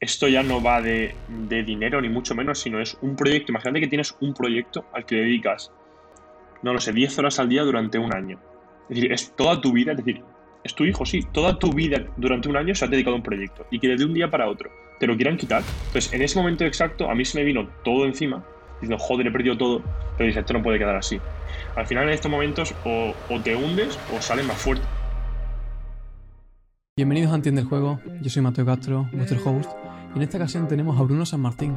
esto ya no va de, dinero ni mucho menos, sino es un proyecto. Imagínate que tienes un proyecto al que dedicas, no lo sé, 10 horas al día durante un año. Es decir, es toda tu vida, es decir, es tu hijo, sí, toda tu vida durante un año se ha dedicado a un proyecto y que desde un día para otro te lo quieran quitar. Entonces, en ese momento exacto, a mí se me vino todo encima, diciendo, joder, he perdido todo, pero dije, esto no puede quedar así. Al final, en estos momentos, o te hundes o sales más fuerte. Bienvenidos a Entiende el Juego, yo soy Mateo Castro, vuestro host, y en esta ocasión tenemos a Bruno San Martín.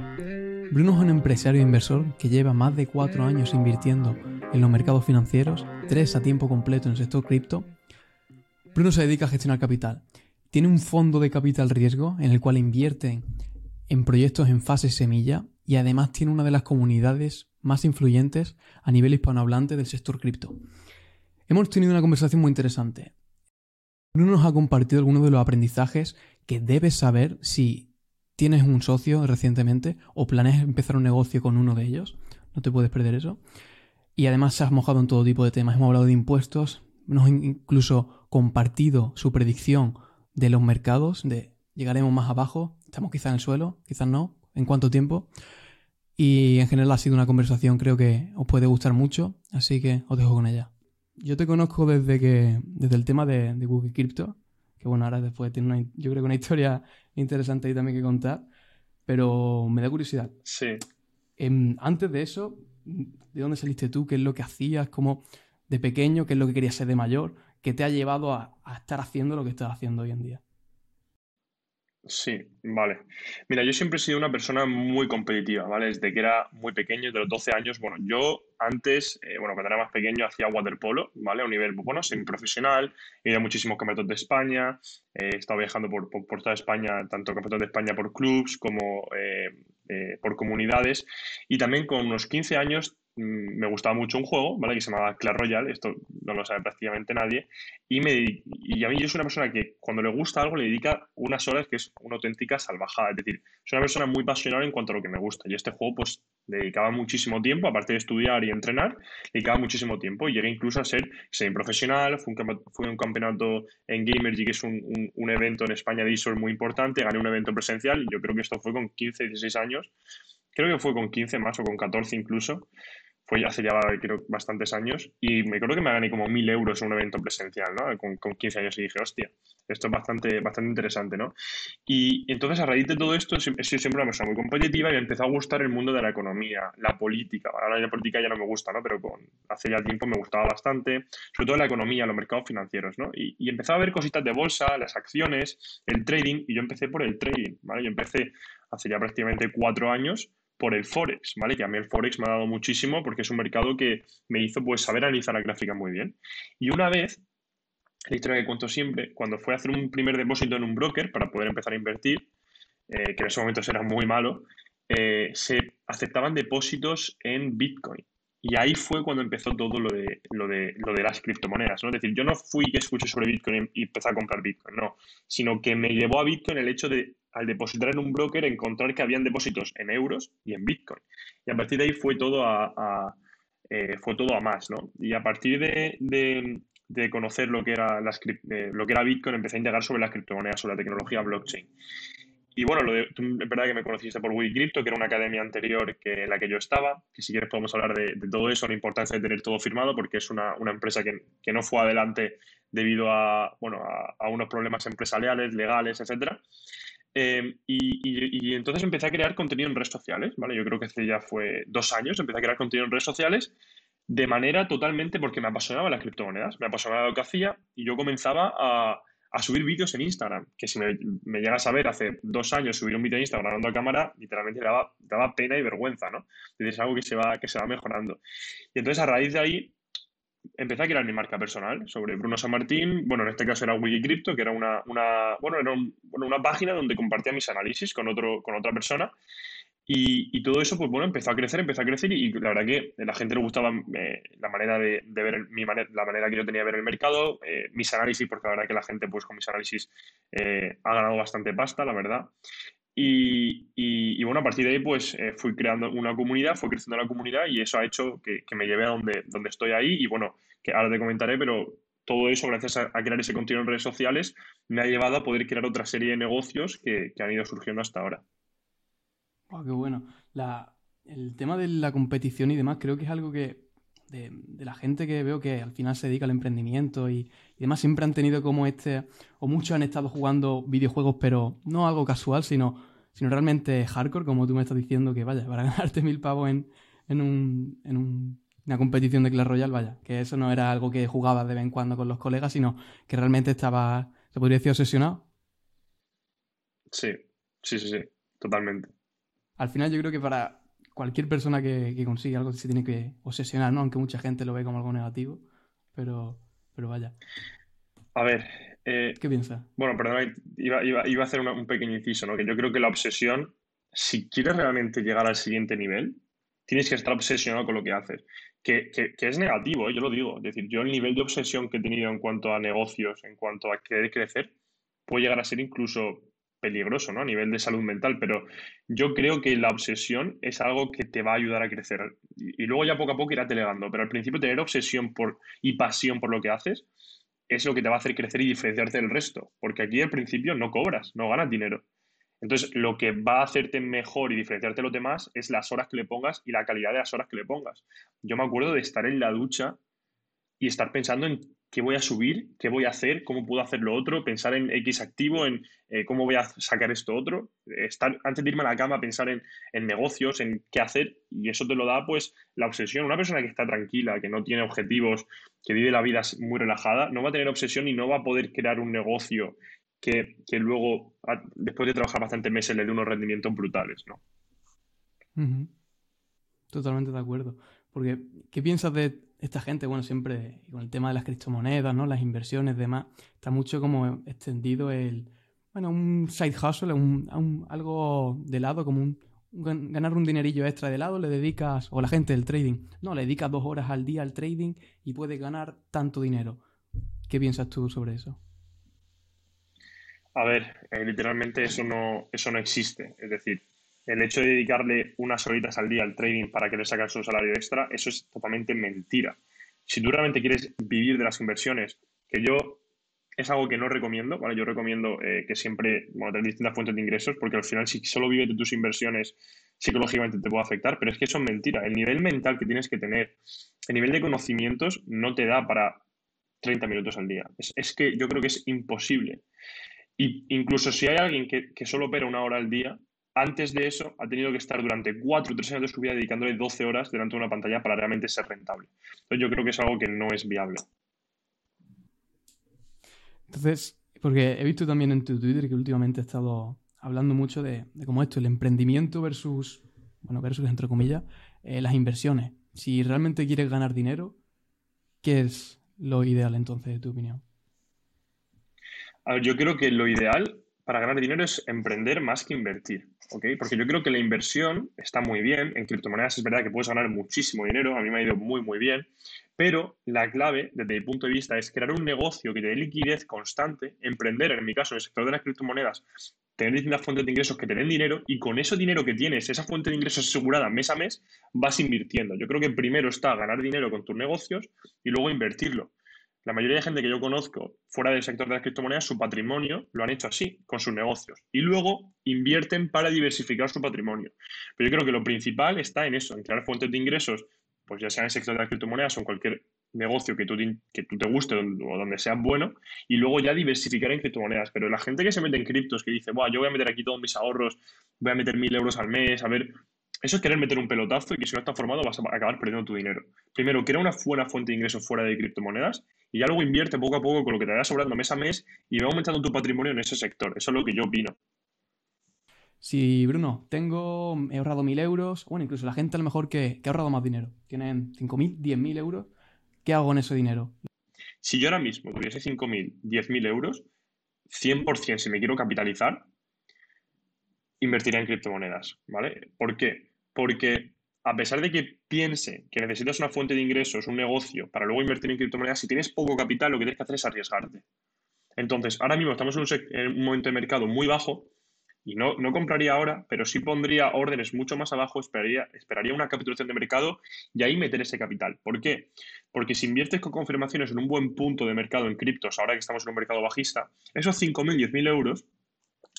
Bruno es un empresario e inversor que lleva más de cuatro años invirtiendo en los mercados financieros, tres a tiempo completo en el sector cripto. Bruno se dedica a gestionar capital. Tiene un fondo de capital riesgo en el cual invierte en proyectos en fase semilla y además tiene una de las comunidades más influyentes a nivel hispanohablante del sector cripto. Hemos tenido una conversación muy interesante. Bruno nos ha compartido algunos de los aprendizajes que debes saber si tienes un socio recientemente o planeas empezar un negocio con uno de ellos. No te puedes perder eso. Y además se has mojado en todo tipo de temas. Hemos hablado de impuestos, hemos incluso compartido su predicción de los mercados, de llegaremos más abajo, estamos quizá en el suelo, quizás no, en cuánto tiempo. Y en general ha sido una conversación creo que os puede gustar mucho, así que os dejo con ella. Yo te conozco desde que desde el tema de, Google Crypto, que bueno, ahora después tiene una, yo creo que una historia interesante ahí también que contar, pero me da curiosidad. Sí. Em, antes de eso, ¿de dónde saliste tú? ¿Qué es lo que hacías? ¿Cómo de pequeño? ¿Qué es lo que querías ser de mayor? ¿Qué te ha llevado a, a estar haciendo lo que estás haciendo hoy en día? Sí, vale. Mira, yo siempre he sido una persona muy competitiva, ¿vale? Desde que era muy pequeño, de los 12 años, bueno, yo antes, eh, bueno, cuando era más pequeño hacía waterpolo, ¿vale? A un nivel, bueno, semiprofesional, he ido a muchísimos campeonatos de España, eh, he estado viajando por, por, toda España, tanto campeonatos de España por clubs como eh, por comunidades, y también con unos 15 años me gustaba mucho un juego, ¿vale? Que se llamaba Clash Royale, esto no lo sabe prácticamente nadie, y, me, y a mí yo soy una persona que cuando le gusta algo le dedica unas horas que es una auténtica salvajada, es decir, soy una persona muy pasional en cuanto a lo que me gusta, y este juego pues dedicaba muchísimo tiempo, aparte de estudiar y entrenar, dedicaba muchísimo tiempo, y llegué incluso a ser semiprofesional, fui un, un campeonato en Gamergy, que es un, un, evento en España de eSport muy importante, gané un evento presencial, y yo creo que esto fue con 15, 16 años, creo que fue con 15 más o con 14 incluso, fue hace ya creo, bastantes años, y me acuerdo que me gané como mil euros en un evento presencial, ¿no? Con, con 15 años y dije, hostia, esto es bastante, bastante interesante, ¿no? Y, entonces a raíz de todo esto he sido siempre una persona muy competitiva y me empezó a gustar el mundo de la economía, la política. Ahora la política ya no me gusta, ¿no? Pero con, hace ya tiempo me gustaba bastante, sobre todo la economía, los mercados financieros, ¿no? Y, y a ver cositas de bolsa, las acciones, el trading, y yo empecé por el trading, ¿vale? Yo empecé hace ya prácticamente cuatro años por el Forex, ¿vale? Que a mí el Forex me ha dado muchísimo porque es un mercado que me hizo pues saber analizar la gráfica muy bien. Y una vez, la historia que cuento siempre, cuando fue a hacer un primer depósito en un broker para poder empezar a invertir, eh, que en ese momento era muy malo, eh, se aceptaban depósitos en Bitcoin. Y ahí fue cuando empezó todo lo de, lo de, lo de las criptomonedas, ¿no? Es decir, yo no fui que escuché sobre Bitcoin y empecé a comprar Bitcoin, no, sino que me llevó a Bitcoin el hecho de al depositar en un broker, encontrar que habían depósitos en euros y en Bitcoin. Y a partir de ahí fue todo a, eh, fue todo a más, ¿no? Y a partir de, de, conocer lo que, era las, eh, lo que era Bitcoin, empecé a indagar sobre las criptomonedas, sobre la tecnología blockchain. Y bueno, lo de, tú, es verdad que me conociste por Wikicrypto, que era una academia anterior que, en la que yo estaba, que si quieres podemos hablar de, todo eso, la importancia de tener todo firmado, porque es una, una empresa que, que, no fue adelante debido a, bueno, a, a unos problemas empresariales, legales, etcétera. Em, y, entonces empecé a crear contenido en redes sociales, ¿vale? Yo creo que hace ya fue dos años, empecé a crear contenido en redes sociales de manera totalmente porque me apasionaba las criptomonedas, me apasionaba lo que hacía y yo comenzaba a, subir vídeos en Instagram, que si me, me, llegas a ver hace dos años subir un vídeo en Instagram grabando a cámara, literalmente daba, daba pena y vergüenza, ¿no? Es algo que se, va, que se va mejorando. Y entonces a raíz de ahí empecé a crear mi marca personal sobre Bruno San Martín. Bueno, en este caso era Wikicrypto, que era una, una bueno, era una página donde compartía mis análisis con, otro, con otra persona. Y, todo eso, pues bueno, empezó a crecer, empezó a crecer y, la verdad que la gente le gustaba eh, la manera de, ver, mi manera, la manera que yo tenía de ver el mercado, eh, mis análisis, porque la verdad que la gente pues con mis análisis eh, ha ganado bastante pasta, la verdad. Y, bueno, a partir de ahí pues eh, fui creando una comunidad, fue creciendo la comunidad y eso ha hecho que, que, me lleve a donde, donde estoy ahí y bueno, que ahora te comentaré, pero todo eso, gracias a, crear ese contenido en redes sociales, me ha llevado a poder crear otra serie de negocios que, han ido surgiendo hasta ahora. Qué bueno. el tema de la competición y demás creo que es algo que de, la gente que veo que al final se dedica al emprendimiento y, demás siempre han tenido como este, o muchos han estado jugando videojuegos, pero no algo casual, sino, sino realmente hardcore, como tú me estás diciendo, que vaya, para ganarte mil pavos en, en, un, en un una competición de Clash Royale, vaya, que eso no era algo que jugabas de vez en cuando con los colegas, sino que realmente estaba, se podría decir, obsesionado. Sí, sí, sí, sí, totalmente. Al final yo creo que para cualquier persona que, que consigue algo se tiene que obsesionar, ¿no? Aunque mucha gente lo ve como algo negativo, pero, pero vaya. A ver. Eh, ¿Qué piensas? Bueno, perdón, iba, iba, a hacer un pequeño inciso, ¿no? Que yo creo que la obsesión, si quieres realmente llegar al siguiente nivel, tienes que estar obsesionado con lo que haces que, es negativo, ¿eh? yo lo digo. Es decir, yo el nivel de obsesión que he tenido en cuanto a negocios, en cuanto a querer crecer, puede llegar a ser incluso peligroso, ¿no? A nivel de salud mental, pero yo creo que la obsesión es algo que te va a ayudar a crecer. Y, luego ya poco a poco irás delegando, pero al principio tener obsesión por, y pasión por lo que haces es lo que te va a hacer crecer y diferenciarte del resto, porque aquí al principio no cobras, no ganas dinero. Entonces, lo que va a hacerte mejor y diferenciarte de los demás es las horas que le pongas y la calidad de las horas que le pongas. Yo me acuerdo de estar en la ducha y estar pensando en qué voy a subir, qué voy a hacer, cómo puedo hacer lo otro, pensar en X activo, en eh, cómo voy a sacar esto otro, estar antes de irme a la cama, pensar en, en, negocios, en qué hacer, y eso te lo da pues la obsesión. Una persona que está tranquila, que no tiene objetivos, que vive la vida muy relajada, no va a tener obsesión y no va a poder crear un negocio que, luego, después de trabajar bastantes meses, le dé unos rendimientos brutales, ¿no? Totalmente de acuerdo. Porque, ¿qué piensas de esta gente? Bueno, siempre con el tema de las criptomonedas, ¿no? Las inversiones, demás, está mucho como extendido el, bueno, un side hustle, un, algo de lado, como un, ganar un dinerillo extra de lado, le dedicas, o la gente del trading, no, le dedicas dos horas al día al trading y puedes ganar tanto dinero. ¿Qué piensas tú sobre eso? A ver, eh, literalmente eso no, eso no existe. Es decir, el hecho de dedicarle unas horitas al día al trading para que le sacas un salario extra, eso es totalmente mentira. Si tú realmente quieres vivir de las inversiones, que yo es algo que no recomiendo, ¿vale? Yo recomiendo eh, que siempre, bueno, distintas fuentes de ingresos, porque al final si solo vives de tus inversiones, psicológicamente te puede afectar, pero es que eso es mentira. El nivel mental que tienes que tener, el nivel de conocimientos no te da para 30 minutos al día. Es, que yo creo que es imposible. Y incluso si hay alguien que, solo opera una hora al día, antes de eso ha tenido que estar durante cuatro o tres años de su vida dedicándole 12 horas delante de una pantalla para realmente ser rentable. Entonces yo creo que es algo que no es viable. Entonces, porque he visto también en tu Twitter que últimamente he estado hablando mucho de, cómo esto, el emprendimiento versus, bueno, versus, entre comillas, eh, las inversiones. Si realmente quieres ganar dinero, ¿qué es lo ideal entonces, de tu opinión? A ver, yo creo que lo ideal para ganar dinero es emprender más que invertir, ¿ok? Porque yo creo que la inversión está muy bien, en criptomonedas es verdad que puedes ganar muchísimo dinero, a mí me ha ido muy, muy bien, pero la clave, desde mi punto de vista, es crear un negocio que te dé liquidez constante, emprender, en mi caso, en el sector de las criptomonedas, tener distintas fuentes de ingresos que te den dinero y con ese dinero que tienes, esa fuente de ingresos asegurada mes a mes, vas invirtiendo. Yo creo que primero está ganar dinero con tus negocios y luego invertirlo. La mayoría de gente que yo conozco fuera del sector de las criptomonedas, su patrimonio lo han hecho así, con sus negocios. Y luego invierten para diversificar su patrimonio. Pero yo creo que lo principal está en eso, en crear fuentes de ingresos, pues ya sea en el sector de las criptomonedas o en cualquier negocio que tú, que tú te guste o donde sea bueno, y luego ya diversificar en criptomonedas. Pero la gente que se mete en criptos, que dice, yo voy a meter aquí todos mis ahorros, voy a meter mil euros al mes, a ver, eso es querer meter un pelotazo y que si no estás formado vas a acabar perdiendo tu dinero. Primero, crea una buena fuente de ingresos fuera de criptomonedas y ya luego invierte poco a poco con lo que te vaya sobrando mes a mes y va aumentando tu patrimonio en ese sector. Eso es lo que yo opino. Si, Bruno, tengo, he ahorrado mil euros, bueno, incluso la gente a lo mejor que, ha ahorrado más dinero, tienen 5.000, 10.000 euros, ¿qué hago en ese dinero? Si yo ahora mismo tuviese 5.000, 10.000 euros, 100% si me quiero capitalizar, invertiría en criptomonedas, ¿vale? ¿Por qué? Porque a pesar de que piense que necesitas una fuente de ingresos, un negocio, para luego invertir en criptomonedas, si tienes poco capital, lo que tienes que hacer es arriesgarte. Entonces, ahora mismo estamos en un, momento de mercado muy bajo y no, no compraría ahora, pero sí pondría órdenes mucho más abajo, esperaría, esperaría una capitulación de mercado y ahí meter ese capital. ¿Por qué? Porque si inviertes con confirmaciones en un buen punto de mercado en criptos, ahora que estamos en un mercado bajista, esos 5.000, 10.000 euros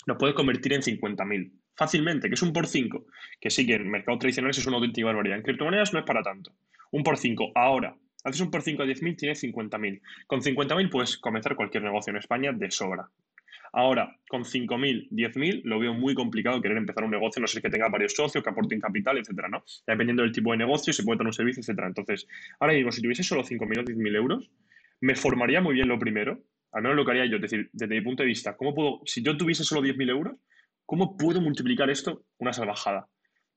los puedes convertir en 50.000 fácilmente, que es un por 5, que sí que en mercados tradicionales es una auténtica barbaridad. En criptomonedas no es para tanto. Un por 5. Ahora, haces un por 5 a 10.000, tienes 50.000. Con 50.000 puedes comenzar cualquier negocio en España de sobra. Ahora, con 5.000, 10.000, lo veo muy complicado querer empezar un negocio, no sé que tenga varios socios, que aporten capital, etcétera, ¿no? Dependiendo del tipo de negocio, se puede tener un servicio, etcétera. Entonces, ahora digo, si tuviese solo 5.000 o 10.000 euros, me formaría muy bien lo primero, al menos lo que haría yo, es decir, desde mi punto de vista, ¿cómo puedo, si yo tuviese solo 10.000 euros, ¿cómo puedo multiplicar esto una salvajada?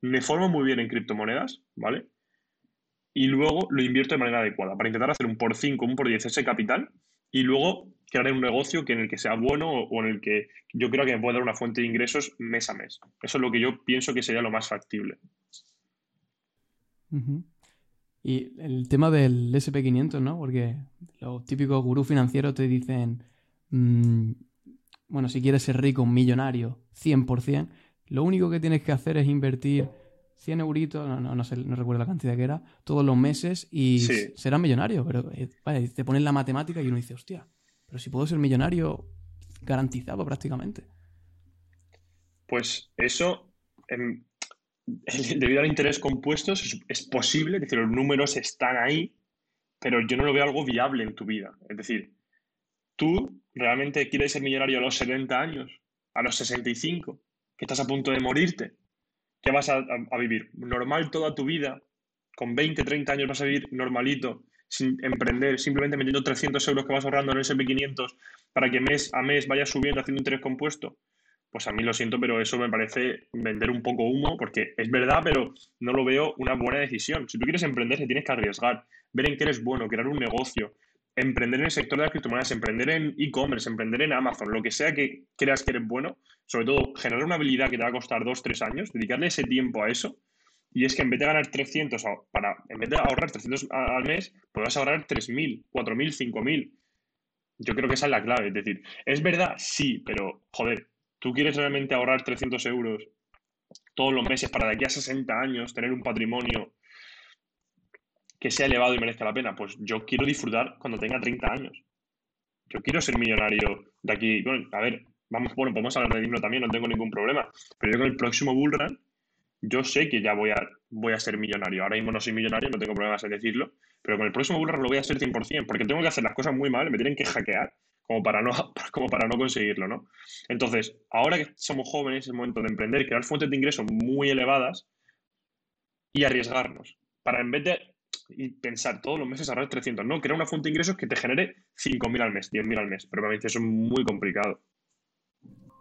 Me formo muy bien en criptomonedas, ¿vale? Y luego lo invierto de manera adecuada para intentar hacer un por 5, un por 10 ese capital y luego crear un negocio que en el que sea bueno o, en el que yo creo que me pueda dar una fuente de ingresos mes a mes. Eso es lo que yo pienso que sería lo más factible. Y el tema del SP500, ¿no? Porque los típicos gurús financieros te dicen, mm, bueno, si quieres ser rico, un millonario, 100%, lo único que tienes que hacer es invertir 100 euritos, no, no, sé, no recuerdo la cantidad que era, todos los meses y serás millonario. Pero eh, te ponen la matemática y uno dice, hostia, pero si puedo ser millonario garantizado prácticamente. Pues eso, em, debido al interés compuesto, es, posible, es decir, los números están ahí, pero yo no lo veo algo viable en tu vida. Es decir, tú realmente quieres ser millonario a los 70 años, a los 65, que estás a punto de morirte, que vas a, a vivir normal toda tu vida, con 20, 30 años vas a vivir normalito, sin emprender, simplemente metiendo 300 euros que vas ahorrando en el SP500 para que mes a mes vaya subiendo haciendo interés compuesto, pues a mí lo siento, pero eso me parece vender un poco humo, porque es verdad, pero no lo veo una buena decisión. Si tú quieres emprender, te tienes que arriesgar, ver en qué eres bueno, crear un negocio, emprender en el sector de las criptomonedas, emprender en e-commerce, emprender en Amazon, lo que sea que creas que eres bueno, sobre todo generar una habilidad que te va a costar dos, tres años, dedicarle ese tiempo a eso, y es que en vez de ganar 300, para, en vez de ahorrar 300 al mes, podrás ahorrar 3.000, 4.000, 5.000. Yo creo que esa es la clave. Es decir, es verdad, sí, pero joder, tú quieres realmente ahorrar 300 euros todos los meses para de aquí a 60 años tener un patrimonio que sea elevado y merezca la pena. Pues yo quiero disfrutar cuando tenga 30 años. Yo quiero ser millonario de aquí. Bueno, a ver, vamos, bueno, podemos hablar de dinero también, no tengo ningún problema. Pero yo con el próximo bullrun yo sé que ya voy a, voy a ser millonario. Ahora mismo no soy millonario, no tengo problemas en decirlo, pero con el próximo bullrun lo voy a hacer 100%, porque tengo que hacer las cosas muy mal, me tienen que hackear como para no, como para no conseguirlo, ¿no? Entonces, ahora que somos jóvenes, es el momento de emprender, crear fuentes de ingreso muy elevadas y arriesgarnos. Para en vez de pensar todos los meses ahorrar 300, no, crear una fuente de ingresos que te genere 5.000 al mes, 10.000 al mes. Pero me dice, eso es muy complicado.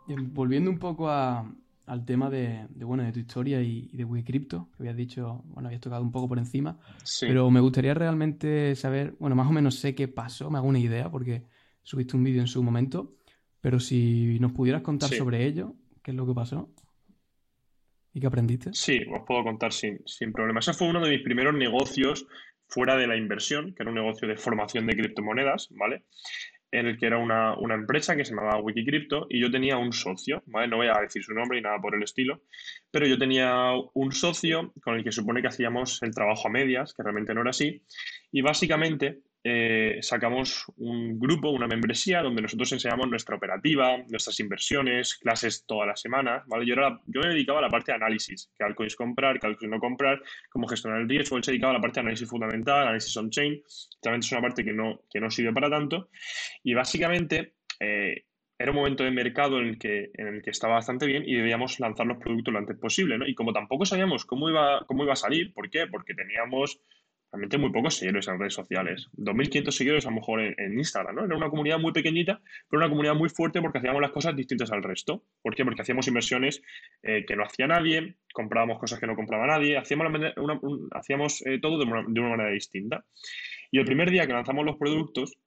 Volviendo un poco a, al tema de, bueno, de tu historia y, de WeCrypto, que habías dicho, bueno, habías tocado un poco por encima, pero me gustaría realmente saber, bueno, más o menos sé qué pasó, me hago una idea porque subiste un vídeo en su momento, pero si nos pudieras contar sobre ello, qué es lo que pasó y qué aprendiste. Sí, os puedo contar sin, sin problema. Ese fue uno de mis primeros negocios fuera de la inversión, que era un negocio de formación de criptomonedas, ¿vale? En el que era una, empresa que se llamaba Wikicrypto y yo tenía un socio, ¿vale? No voy a decir su nombre y nada por el estilo, pero yo tenía un socio con el que supone que hacíamos el trabajo a medias, que realmente no era así, y básicamente eh, sacamos un grupo, una membresía, donde nosotros enseñamos nuestra operativa, nuestras inversiones, clases todas las semanas, ¿vale? Yo, era, yo me dedicaba a la parte de análisis, qué altcoins comprar, qué altcoins no comprar, cómo gestionar el riesgo, él se dedicaba a la parte de análisis fundamental, análisis on-chain, realmente es una parte que no, que no sirve para tanto, y básicamente... Eh, era un momento de mercado en el, que, en el que estaba bastante bien y debíamos lanzar los productos lo antes posible, ¿no? Y como tampoco sabíamos cómo iba, cómo iba a salir, ¿por qué? Porque teníamos realmente muy pocos seguidores en redes sociales. 2.500 seguidores a lo mejor en, Instagram, ¿no? Era una comunidad muy pequeñita, pero una comunidad muy fuerte porque hacíamos las cosas distintas al resto. ¿Por qué? Porque hacíamos inversiones eh, que no hacía nadie, comprábamos cosas que no compraba nadie, hacíamos, eh, todo de una, de una, manera distinta. Y el primer día que lanzamos los productos,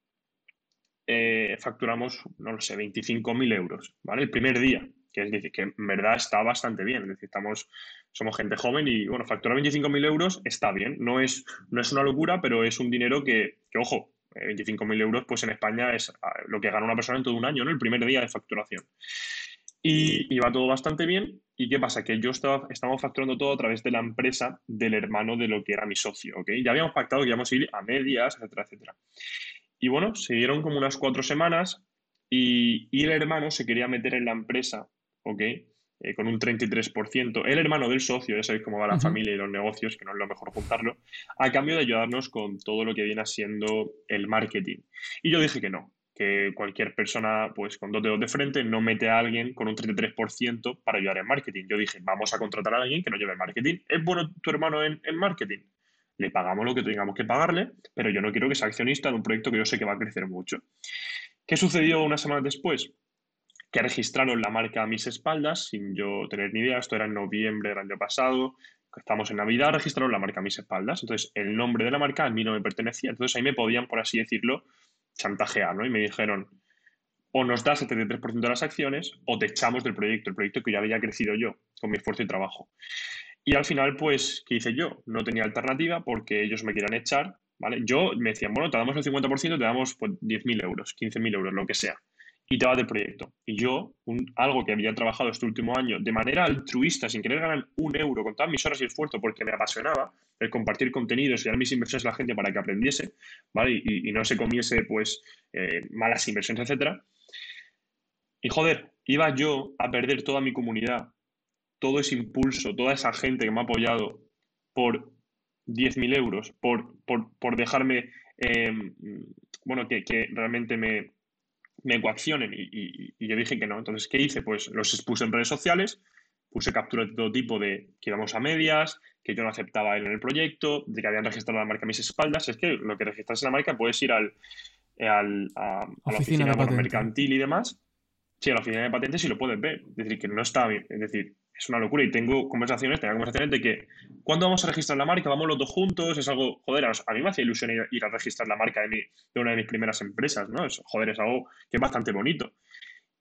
eh, facturamos, no lo sé, 25.000 euros, ¿vale? El primer día que es decir, que en verdad está bastante bien. Es decir, somos gente joven y, bueno, facturar 25.000 euros está bien. No es, no es una locura, pero es un dinero que, que ojo, 25.000 euros, pues en España es ah, lo que gana una persona en todo un año, ¿no? El primer día de facturación. Y iba todo bastante bien. ¿Y qué pasa? Que yo estaba, facturando todo a través de la empresa del hermano de lo que era mi socio, ¿ok? Ya habíamos pactado que íbamos a ir a medias, etcétera, etcétera. Y bueno, se dieron como unas cuatro semanas y, y el hermano se quería meter en la empresa, ¿ok? Eh, con un 33%, el hermano del socio, ya sabéis cómo va la familia y los negocios, que no es lo mejor juntarlo, a cambio de ayudarnos con todo lo que viene siendo el marketing. Y yo dije que no, que cualquier persona pues con dos dedos de frente no mete a alguien con un 33% para ayudar en marketing. Yo dije, vamos a contratar a alguien que no lleve marketing. ¿Es bueno tu hermano en, en marketing? Le pagamos lo que tengamos que pagarle, pero yo no quiero que sea accionista de un proyecto que yo sé que va a crecer mucho. ¿Qué sucedió unas semanas después? Que registraron la marca a mis espaldas sin yo tener ni idea. Esto era en noviembre del año pasado. Estamos en Navidad, registraron la marca a mis espaldas. Entonces, el nombre de la marca a mí no me pertenecía. Entonces, ahí me podían, por así decirlo, chantajear, ¿no? Y me dijeron, o nos das el 33% de las acciones o te echamos del proyecto, el proyecto que ya había crecido yo con mi esfuerzo y trabajo. Y al final, pues, ¿qué hice yo? No tenía alternativa porque ellos me querían echar, ¿vale? Yo me decían, bueno, te damos el 50%, te damos pues, 10.000 euros, 15.000 euros, lo que sea y te vas del proyecto. Y yo, algo que había trabajado este último año de manera altruista, sin querer ganar un euro, con todas mis horas y esfuerzo, porque me apasionaba el compartir contenidos y dar mis inversiones a la gente para que aprendiese, ¿vale? Y, no se comiese, pues, eh, malas inversiones, etcétera. Y joder, iba yo a perder toda mi comunidad, todo ese impulso, toda esa gente que me ha apoyado por 10.000 euros, por, por, dejarme, eh, bueno, que realmente me, me coaccionen y, yo dije que no. Entonces, ¿qué hice? Pues los expuse en redes sociales, puse capturas de todo tipo de que íbamos a medias, que yo no aceptaba él en el proyecto, de que habían registrado la marca a mis espaldas. Es que lo que registras en la marca puedes ir al, al a, la oficina, mercantil y demás. Sí, a la oficina de patentes y lo puedes ver. Es decir, que no está bien. Es decir, es una locura. Y tengo conversaciones, tengo conversaciones de que, ¿cuándo vamos a registrar la marca? Vamos los dos juntos, es algo, joder, a mí me hacía ilusión ir, a registrar la marca de, mi, de una de mis primeras empresas, ¿no? Es, joder, es algo que es bastante bonito.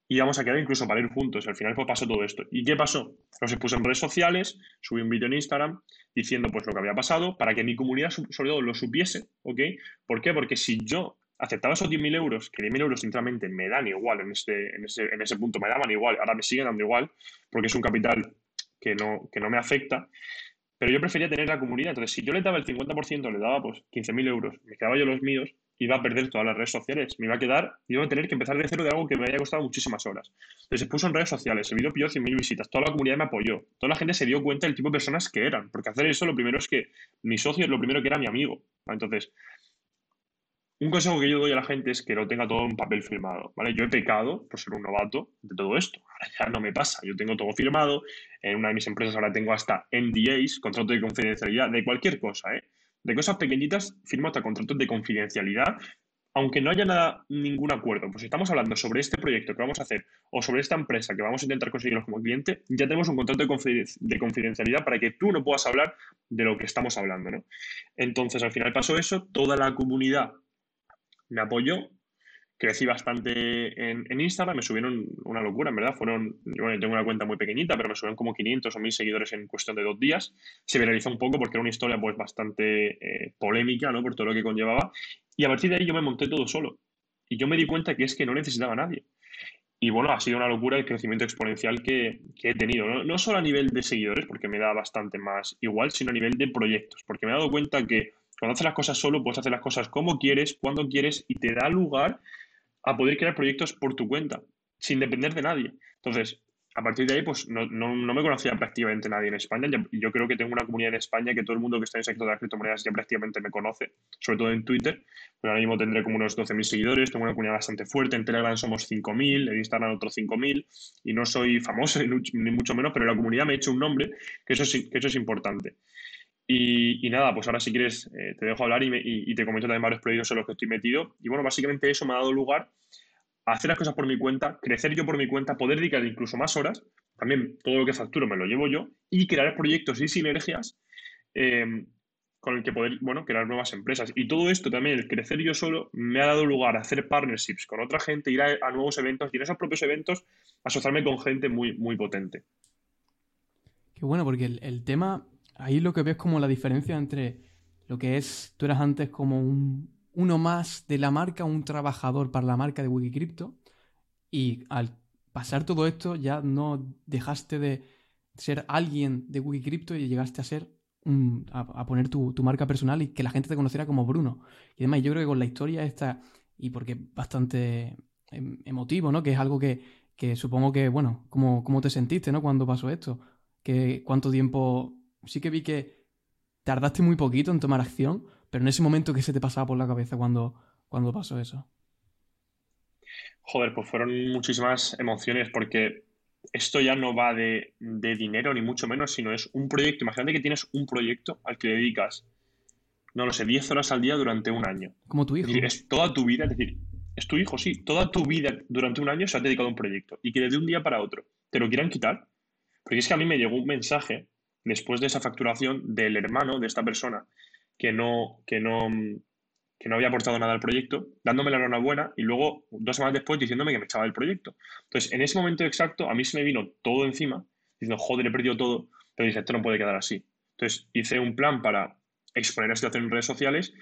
Y vamos a quedar incluso para ir juntos. Al final pues pasó todo esto. ¿Y qué pasó? Los expuse en redes sociales, subí un vídeo en Instagram diciendo pues lo que había pasado para que mi comunidad sobre todo lo supiese, ¿ok? ¿Por qué? Porque si yo aceptaba esos 10.000 euros, que 10.000 euros sinceramente me dan igual en ese, en, ese, en ese punto, me daban igual, ahora me siguen dando igual, porque es un capital que no, que no me afecta, pero yo prefería tener la comunidad. Entonces, si yo le daba el 50%, le daba pues 15.000 euros, me quedaba yo los míos, iba a perder todas las redes sociales, me iba a quedar, iba a tener que empezar de cero de algo que me había costado muchísimas horas. Entonces se puso en redes sociales, el vídeo pilló 100.000 visitas, toda la comunidad me apoyó, toda la gente se dio cuenta del tipo de personas que eran, porque hacer eso lo primero es que mi socio es lo primero que era mi amigo. Entonces, un consejo que yo doy a la gente es que lo tenga todo en papel firmado, ¿vale? Yo he pecado por ser un novato de todo esto. Ahora ya no me pasa. Yo tengo todo firmado. En una de mis empresas ahora tengo hasta NDAs, contratos de confidencialidad, de cualquier cosa, ¿eh? De cosas pequeñitas firmo hasta contratos de confidencialidad, aunque no haya nada, ningún acuerdo. Pues si estamos hablando sobre este proyecto que vamos a hacer o sobre esta empresa que vamos a intentar conseguirlo como cliente, ya tenemos un contrato de, de confidencialidad para que tú no puedas hablar de lo que estamos hablando, ¿no? Entonces, al final pasó eso, toda la comunidad me apoyó. Crecí bastante en, Instagram, me subieron una locura, en verdad. Fueron, bueno, tengo una cuenta muy pequeñita, pero me subieron como 500 o 1000 seguidores en cuestión de dos días. Se viralizó un poco porque era una historia pues bastante eh, polémica, ¿no? Por todo lo que conllevaba. Y a partir de ahí yo me monté todo solo. Y yo me di cuenta que es que no necesitaba a nadie. Y bueno, ha sido una locura el crecimiento exponencial que, he tenido. ¿no? no, solo a nivel de seguidores, porque me da bastante más igual, sino a nivel de proyectos. Porque me he dado cuenta que cuando haces las cosas solo, puedes hacer las cosas como quieres, cuando quieres y te da lugar a poder crear proyectos por tu cuenta, sin depender de nadie. Entonces, a partir de ahí, pues no, me conocía prácticamente nadie en España. Yo creo que tengo una comunidad en España que todo el mundo que está en el sector de las criptomonedas ya prácticamente me conoce, sobre todo en Twitter. Pero ahora mismo tendré como unos 12.000 seguidores, tengo una comunidad bastante fuerte. En Telegram somos 5.000, en Instagram otros 5.000. Y no soy famoso ni mucho menos, pero la comunidad me ha hecho un nombre, que eso, que eso es importante. Y, nada, pues ahora si quieres eh, te dejo hablar y, te comento también varios proyectos en los que estoy metido. Y bueno, básicamente eso me ha dado lugar a hacer las cosas por mi cuenta, crecer yo por mi cuenta, poder dedicar incluso más horas, también todo lo que facturo me lo llevo yo, y crear proyectos y sinergias eh, con el que poder, bueno, crear nuevas empresas. Y todo esto también, el crecer yo solo, me ha dado lugar a hacer partnerships con otra gente, ir a, nuevos eventos y en esos propios eventos asociarme con gente muy, muy potente. Qué bueno, porque el tema ahí lo que ves como la diferencia entre lo que es, tú eras antes como un, uno más de la marca, un trabajador para la marca de Wikicrypto, y al pasar todo esto ya no dejaste de ser alguien de Wikicrypto y llegaste a ser a, poner tu, marca personal y que la gente te conociera como Bruno. Y además, yo creo que con la historia esta, y porque es bastante em, emotivo, ¿no? Que es algo que, supongo que, bueno, ¿cómo, ¿cómo, te sentiste, ¿no? Cuando pasó esto. Que cuánto tiempo. Sí que vi que tardaste muy poquito en tomar acción, pero en ese momento, ¿qué se te pasaba por la cabeza cuando, cuando pasó eso? Joder, pues fueron muchísimas emociones porque esto ya no va de, dinero ni mucho menos, sino es un proyecto. Imagínate que tienes un proyecto al que dedicas, no lo sé, 10 horas al día durante un año. Como tu hijo. Es, toda tu vida, es decir, es tu hijo, sí, toda tu vida durante un año se ha dedicado a un proyecto y que de un día para otro te lo quieran quitar. Porque es que a mí me llegó un mensaje después de esa facturación del hermano de esta persona que no, que no, que no había aportado nada al proyecto, dándome la enhorabuena y luego dos semanas después diciéndome que me echaba del proyecto. Entonces, en ese momento exacto, a mí se me vino todo encima, diciendo, joder, he perdido todo, pero dije, esto no puede quedar así. Entonces, hice un plan para exponer la situación en redes sociales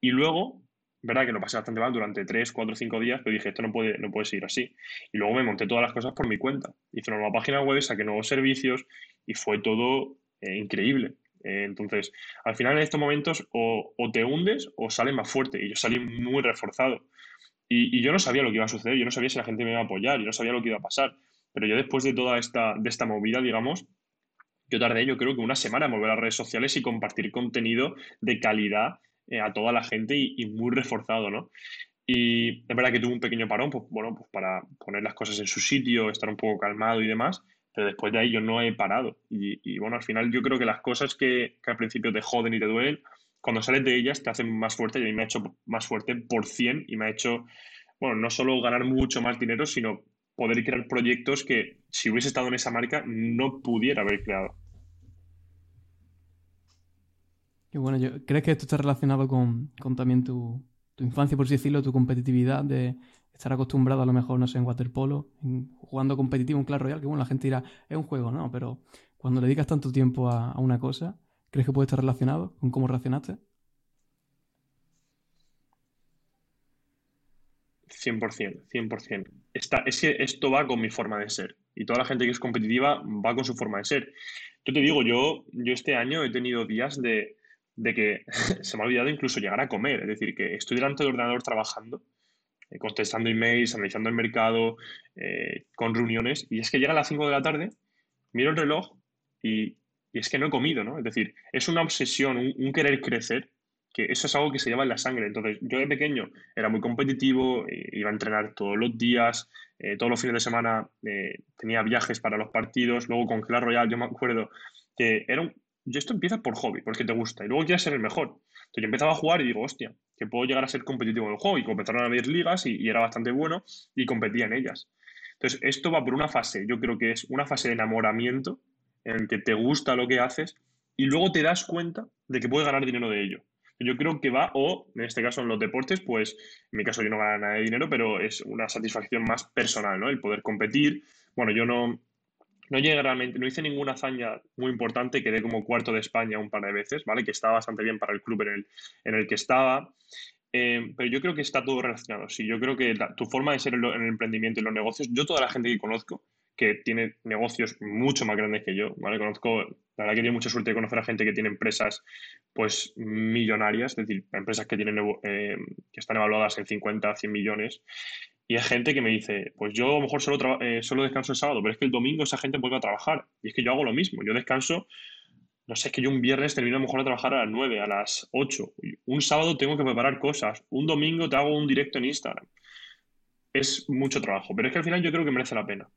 y luego, verdad que lo pasé bastante mal durante tres, cuatro, cinco días, pero dije, esto no puede, no puede seguir así. Y luego me monté todas las cosas por mi cuenta. Hice una nueva página web, saqué nuevos servicios y fue todo eh, increíble. Eh, entonces, al final en estos momentos o, te hundes o sales más fuerte. Y yo salí muy reforzado. Y, yo no sabía lo que iba a suceder, yo no sabía si la gente me iba a apoyar, yo no sabía lo que iba a pasar. Pero yo después de toda esta, de esta movida, digamos, yo tardé yo creo que una semana en volver a las redes sociales y compartir contenido de calidad eh, a toda la gente y, muy reforzado, ¿no? Y es verdad que tuve un pequeño parón, pues bueno, pues para poner las cosas en su sitio, estar un poco calmado y demás, pero después de ahí yo no he parado. Y, bueno, al final yo creo que las cosas que, al principio te joden y te duelen, cuando sales de ellas te hacen más fuerte y a mí me ha hecho más fuerte por 100 y me ha hecho, bueno, no solo ganar mucho más dinero, sino poder crear proyectos que si hubiese estado en esa marca no pudiera haber creado. Y bueno, ¿crees que esto está relacionado con, también tu, tu, infancia, por así decirlo, tu competitividad de estar acostumbrado a lo mejor, no sé, en waterpolo, jugando competitivo en Clash Royale, que bueno, la gente dirá, es un juego, ¿no? Pero cuando le dedicas tanto tiempo a, una cosa, ¿crees que puede estar relacionado con cómo reaccionaste? 100%, 100%. Está, es que esto va con mi forma de ser. Y toda la gente que es competitiva va con su forma de ser. Yo te digo, yo, yo este año he tenido días de, de que se me ha olvidado incluso llegar a comer. Es decir, que estoy delante del ordenador trabajando contestando emails, analizando el mercado, eh, con reuniones, y es que llega a las 5 de la tarde, miro el reloj y, es que no he comido, ¿no? Es decir, es una obsesión, un, querer crecer, que eso es algo que se lleva en la sangre. Entonces, yo de pequeño era muy competitivo, eh, iba a entrenar todos los días, todos los fines de semana tenía viajes para los partidos, luego con Clash Royale, yo me acuerdo que era un, yo esto empieza por hobby, porque te gusta, y luego quieres ser el mejor. Entonces yo empezaba a jugar y digo, hostia, que puedo llegar a ser competitivo en el juego. Y comenzaron a haber ligas y, era bastante bueno y competía en ellas. Entonces, esto va por una fase, yo creo que es una fase de enamoramiento en el que te gusta lo que haces y luego te das cuenta de que puedes ganar dinero de ello. Yo creo que va, o en este caso en los deportes, pues en mi caso yo no gano nada de dinero, pero es una satisfacción más personal, ¿no? El poder competir. Bueno, yo no, no llegué realmente, no hice ninguna hazaña muy importante, quedé como cuarto de España un par de veces, ¿vale? Que estaba bastante bien para el club en el, en el que estaba. Eh, pero yo creo que está todo relacionado. Sí, yo creo que tu forma de ser en, el emprendimiento y los negocios, yo toda la gente que conozco, que tiene negocios mucho más grandes que yo, ¿vale? Conozco, la verdad que tengo mucha suerte de conocer a gente que tiene empresas, pues, millonarias, es decir, empresas que, tienen, eh, que están evaluadas en 50, 100 millones, y hay gente que me dice, pues yo a lo mejor solo, eh, solo descanso el sábado, pero es que el domingo esa gente vuelve a trabajar. Y es que yo hago lo mismo. Yo descanso, no sé, es que yo un viernes termino a lo mejor a trabajar a las 9, a las 8. Un sábado tengo que preparar cosas. Un domingo te hago un directo en Instagram. Es mucho trabajo, pero es que al final yo creo que merece la pena.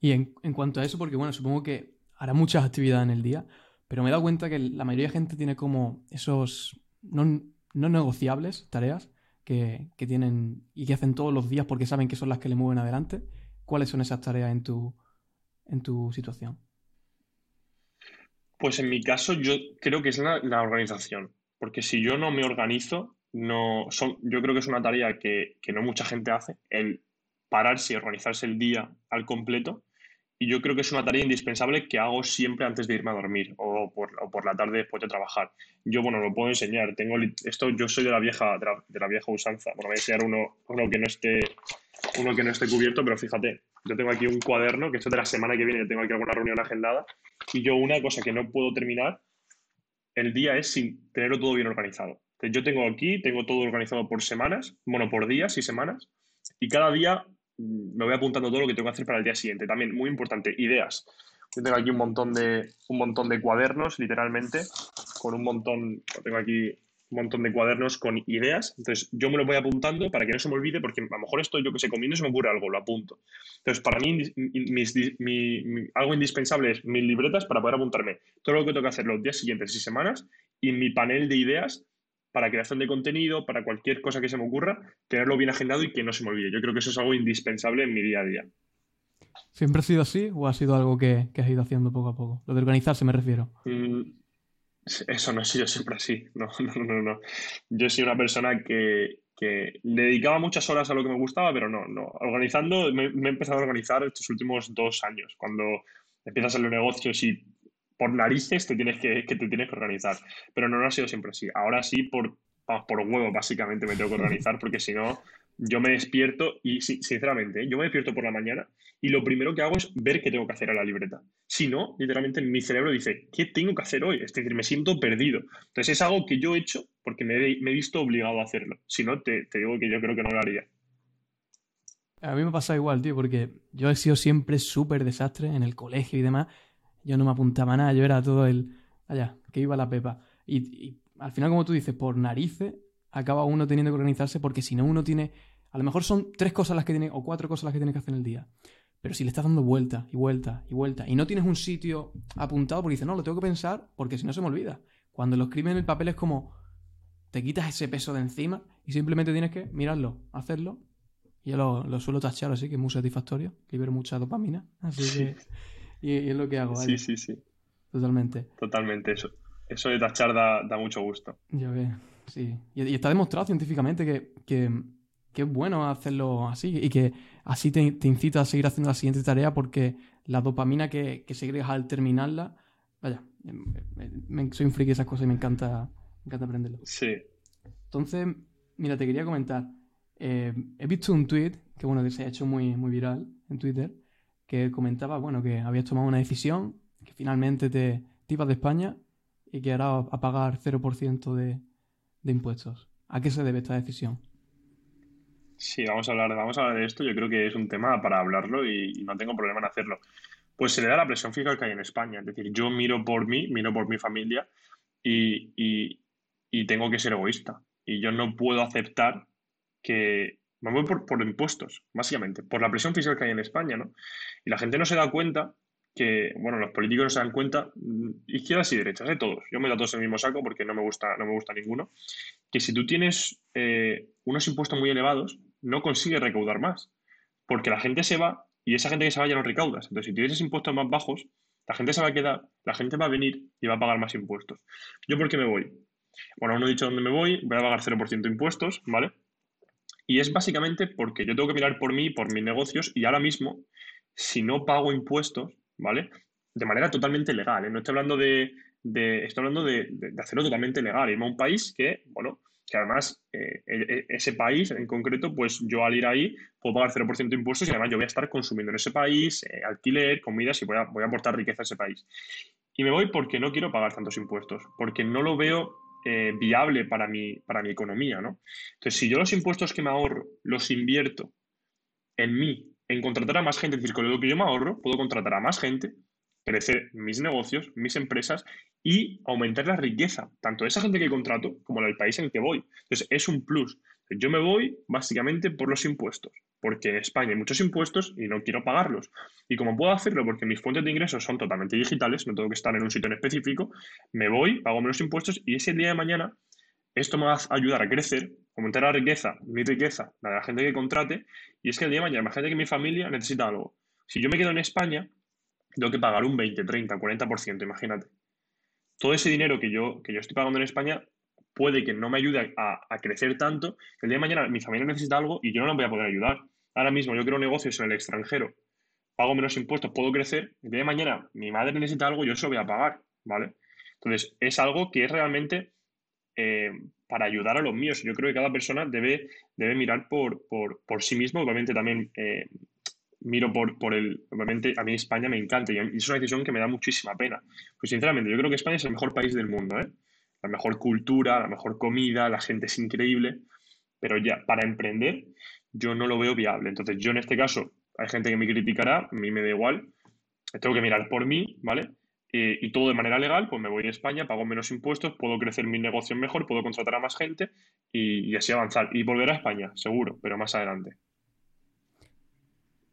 Y en, cuanto a eso, porque bueno, supongo que hará muchas actividades en el día, pero me he dado cuenta que la mayoría de gente tiene como esos no, no negociables tareas que, tienen y que hacen todos los días porque saben que son las que le mueven adelante. ¿Cuáles son esas tareas en tu, en tu situación? Pues en mi caso yo creo que es la, organización, porque si yo no me organizo, no son, yo creo que es una tarea que, que, no mucha gente hace, el pararse y organizarse el día al completo y yo creo que es una tarea indispensable que hago siempre antes de irme a dormir o por, la tarde después de trabajar. Yo, bueno, lo puedo enseñar. Tengo esto, yo soy de la vieja, de la, vieja usanza. Bueno, voy a enseñar uno, uno que no esté, uno que no esté cubierto, pero fíjate, yo tengo aquí un cuaderno, que esto de la semana que viene tengo aquí alguna reunión agendada, y yo una cosa que no puedo terminar el día es sin tenerlo todo bien organizado. Yo tengo aquí, tengo todo organizado por semanas, bueno, por días y semanas, y cada día me voy apuntando todo lo que tengo que hacer para el día siguiente. También, muy importante, ideas. Yo tengo aquí un montón de, un montón de cuadernos, literalmente, con un montón, tengo aquí un montón de cuadernos con ideas. Entonces, yo me lo voy apuntando para que no se me olvide, porque a lo mejor esto yo que sé comiendo se me ocurre algo, lo apunto. Entonces, para mí, algo indispensable es mis libretas para poder apuntarme todo lo que tengo que hacer los días siguientes y semanas y mi panel de ideas para creación de contenido, para cualquier cosa que se me ocurra, tenerlo bien agendado y que no se me olvide. Yo creo que eso es algo indispensable en mi día a día. ¿Siempre ha sido así o ha sido algo que, has ido haciendo poco a poco? Lo de organizarse me refiero. Mm, eso no ha sido siempre así. No, no, no, no. Yo soy una persona que, le dedicaba muchas horas a lo que me gustaba, pero no, no. Organizando, me, me he empezado a organizar estos últimos dos años, cuando empiezas en los negocios y por narices te tienes que, te tienes que organizar. Pero no, ha sido siempre así. Ahora sí, por, por huevo, básicamente me tengo que organizar, porque si no, yo me despierto y, sinceramente, ¿eh? yo me despierto por la mañana y lo primero que hago es ver qué tengo que hacer a la libreta. Si no, literalmente mi cerebro dice, ¿qué tengo que hacer hoy? Es decir, me siento perdido. Entonces es algo que yo he hecho porque me he, visto obligado a hacerlo. Si no, te, te, digo que yo creo que no lo haría. A mí me pasa igual, tío, porque yo he sido siempre súper desastre en el colegio y demás. Yo no me apuntaba nada, yo era todo el. Allá, que iba la pepa. Y, al final, como tú dices, por narices, acaba uno teniendo que organizarse porque si no, uno tiene. A lo mejor son tres cosas las que tiene, o cuatro cosas las que tienes que hacer en el día. Pero si le estás dando vuelta y vuelta y vuelta y no tienes un sitio apuntado porque dices, no, lo tengo que pensar porque si no se me olvida. Cuando lo escribes en el papel es como te quitas ese peso de encima y simplemente tienes que mirarlo, hacerlo. Y yo lo, suelo tachar así, que es muy satisfactorio, libero mucha dopamina. Así que y, es lo que hago. Sí, sí, sí. Totalmente. Totalmente, eso. Eso de tachar da, mucho gusto. Ya ves, sí. Y, está demostrado científicamente que, que, es bueno hacerlo así y que así te, incita a seguir haciendo la siguiente tarea porque la dopamina que, que segregas al terminarla, vaya, soy un friki de esas cosas y me encanta, me encanta aprenderlo. Sí. Entonces, mira, te quería comentar. Eh, he visto un tweet que bueno que se ha hecho muy, muy viral en Twitter que comentaba, bueno, que habías tomado una decisión, que finalmente te, ibas de España y que ahora a pagar 0% de, de impuestos. ¿A qué se debe esta decisión? Sí, vamos a hablar, vamos a hablar de esto. Yo creo que es un tema para hablarlo y, no tengo problema en hacerlo. Pues se le da la presión fiscal que hay en España. Es decir, yo miro por mí, miro por mi familia y, y tengo que ser egoísta. Y yo no puedo aceptar que, me voy por, impuestos, básicamente, por la presión fiscal que hay en España, ¿no? Y la gente no se da cuenta que, bueno, los políticos no se dan cuenta, mm, izquierdas y derechas, de ¿eh? todos. Yo me da todos el mismo saco porque no me gusta, no me gusta ninguno. Que si tú tienes eh, unos impuestos muy elevados, no consigues recaudar más. Porque la gente se va y esa gente que se va ya no recaudas. Entonces, si tienes impuestos más bajos, la gente se va a quedar, la gente va a venir y va a pagar más impuestos. ¿Yo por qué me voy? Bueno, no he dicho dónde me voy, voy a pagar 0% de impuestos, ¿vale? Y es básicamente porque yo tengo que mirar por mí, por mis negocios, y ahora mismo, si no pago impuestos, ¿vale? De manera totalmente legal, ¿eh? No estoy hablando de, estoy hablando de, hacerlo totalmente legal, irme a un país que, bueno, que además eh, e, e, ese país en concreto, pues yo al ir ahí puedo pagar 0% de impuestos y además yo voy a estar consumiendo en ese país, eh, alquiler, comidas y voy a, voy a aportar riqueza a ese país. Y me voy porque no quiero pagar tantos impuestos, porque no lo veo eh, viable para mi, para mi economía, ¿no? Entonces, si yo los impuestos que me ahorro los invierto en mí, en contratar a más gente, es decir, con lo que yo me ahorro, puedo contratar a más gente, crecer mis negocios, mis empresas y aumentar la riqueza, tanto de esa gente que contrato como del país en el que voy. Entonces, es un plus. Yo me voy básicamente por los impuestos, porque en España hay muchos impuestos y no quiero pagarlos. Y como puedo hacerlo porque mis fuentes de ingresos son totalmente digitales, no tengo que estar en un sitio en específico, me voy, pago menos impuestos y ese día de mañana esto me va a ayudar a crecer, aumentar la riqueza, mi riqueza, la de la gente que contrate, y es que el día de mañana, imagínate que mi familia necesita algo. Si yo me quedo en España, tengo que pagar un 20, 30, 40%, imagínate. Todo ese dinero que yo, que yo estoy pagando en España puede que no me ayude a, crecer tanto, el día de mañana mi familia necesita algo y yo no la voy a poder ayudar. Ahora mismo yo creo negocios en el extranjero pago menos impuestos, puedo crecer, el día de mañana mi madre necesita algo, yo se lo voy a pagar, ¿vale? Entonces, es algo que es realmente eh, para ayudar a los míos. Yo creo que cada persona debe, debe mirar por, sí mismo. Obviamente también eh, miro por, por el... Obviamente a mí España me encanta y es una decisión que me da muchísima pena. Pues sinceramente, yo creo que España es el mejor país del mundo, ¿eh? La mejor cultura, la mejor comida, la gente es increíble, pero ya para emprender yo no lo veo viable. Entonces yo en este caso, hay gente que me criticará, a mí me da igual, tengo que mirar por mí, ¿vale? Eh, y todo de manera legal, pues me voy a España, pago menos impuestos, puedo crecer mi negocio mejor, puedo contratar a más gente y, así avanzar. Y volver a España, seguro, pero más adelante.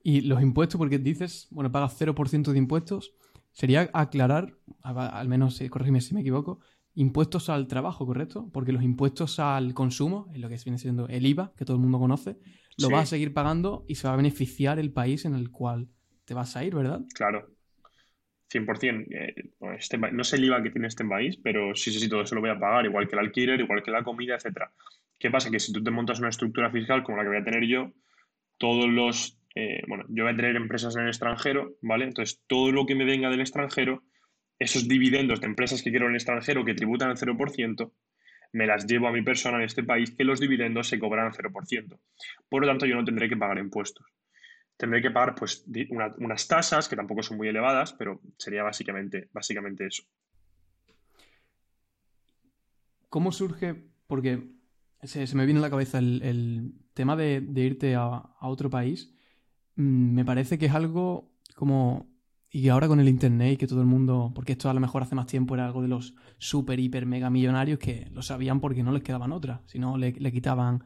Y los impuestos, porque dices, bueno, pagas 0% de impuestos, sería aclarar, al menos, eh, corrígeme si me equivoco, impuestos al trabajo, ¿correcto? Porque los impuestos al consumo, en lo que viene siendo el IVA, que todo el mundo conoce, lo vas a seguir pagando y se va a beneficiar el país en el cual te vas a ir, ¿verdad? Claro, 100%. Eh, este, no sé el IVA que tiene este país, pero sí, sí, sí, todo eso lo voy a pagar, igual que el alquiler, igual que la comida, etcétera. ¿Qué pasa? Que si tú te montas una estructura fiscal como la que voy a tener yo, todos los... Eh, bueno, yo voy a tener empresas en el extranjero, ¿vale? Entonces, todo lo que me venga del extranjero, esos dividendos de empresas que quiero en el extranjero que tributan al 0%, me las llevo a mi persona en este país que los dividendos se cobran al 0%. Por lo tanto, yo no tendré que pagar impuestos tendré que pagar pues, unas tasas que tampoco son muy elevadas, pero sería básicamente, básicamente eso. ¿Cómo surge? Porque se, me viene a la cabeza el, tema de, irte a, otro país. Mm, me parece que es algo como. Y ahora con el internet y que todo el mundo. Porque esto a lo mejor hace más tiempo era algo de los super, hiper, mega millonarios que lo sabían porque no les quedaban otras. Si no, le, le quitaban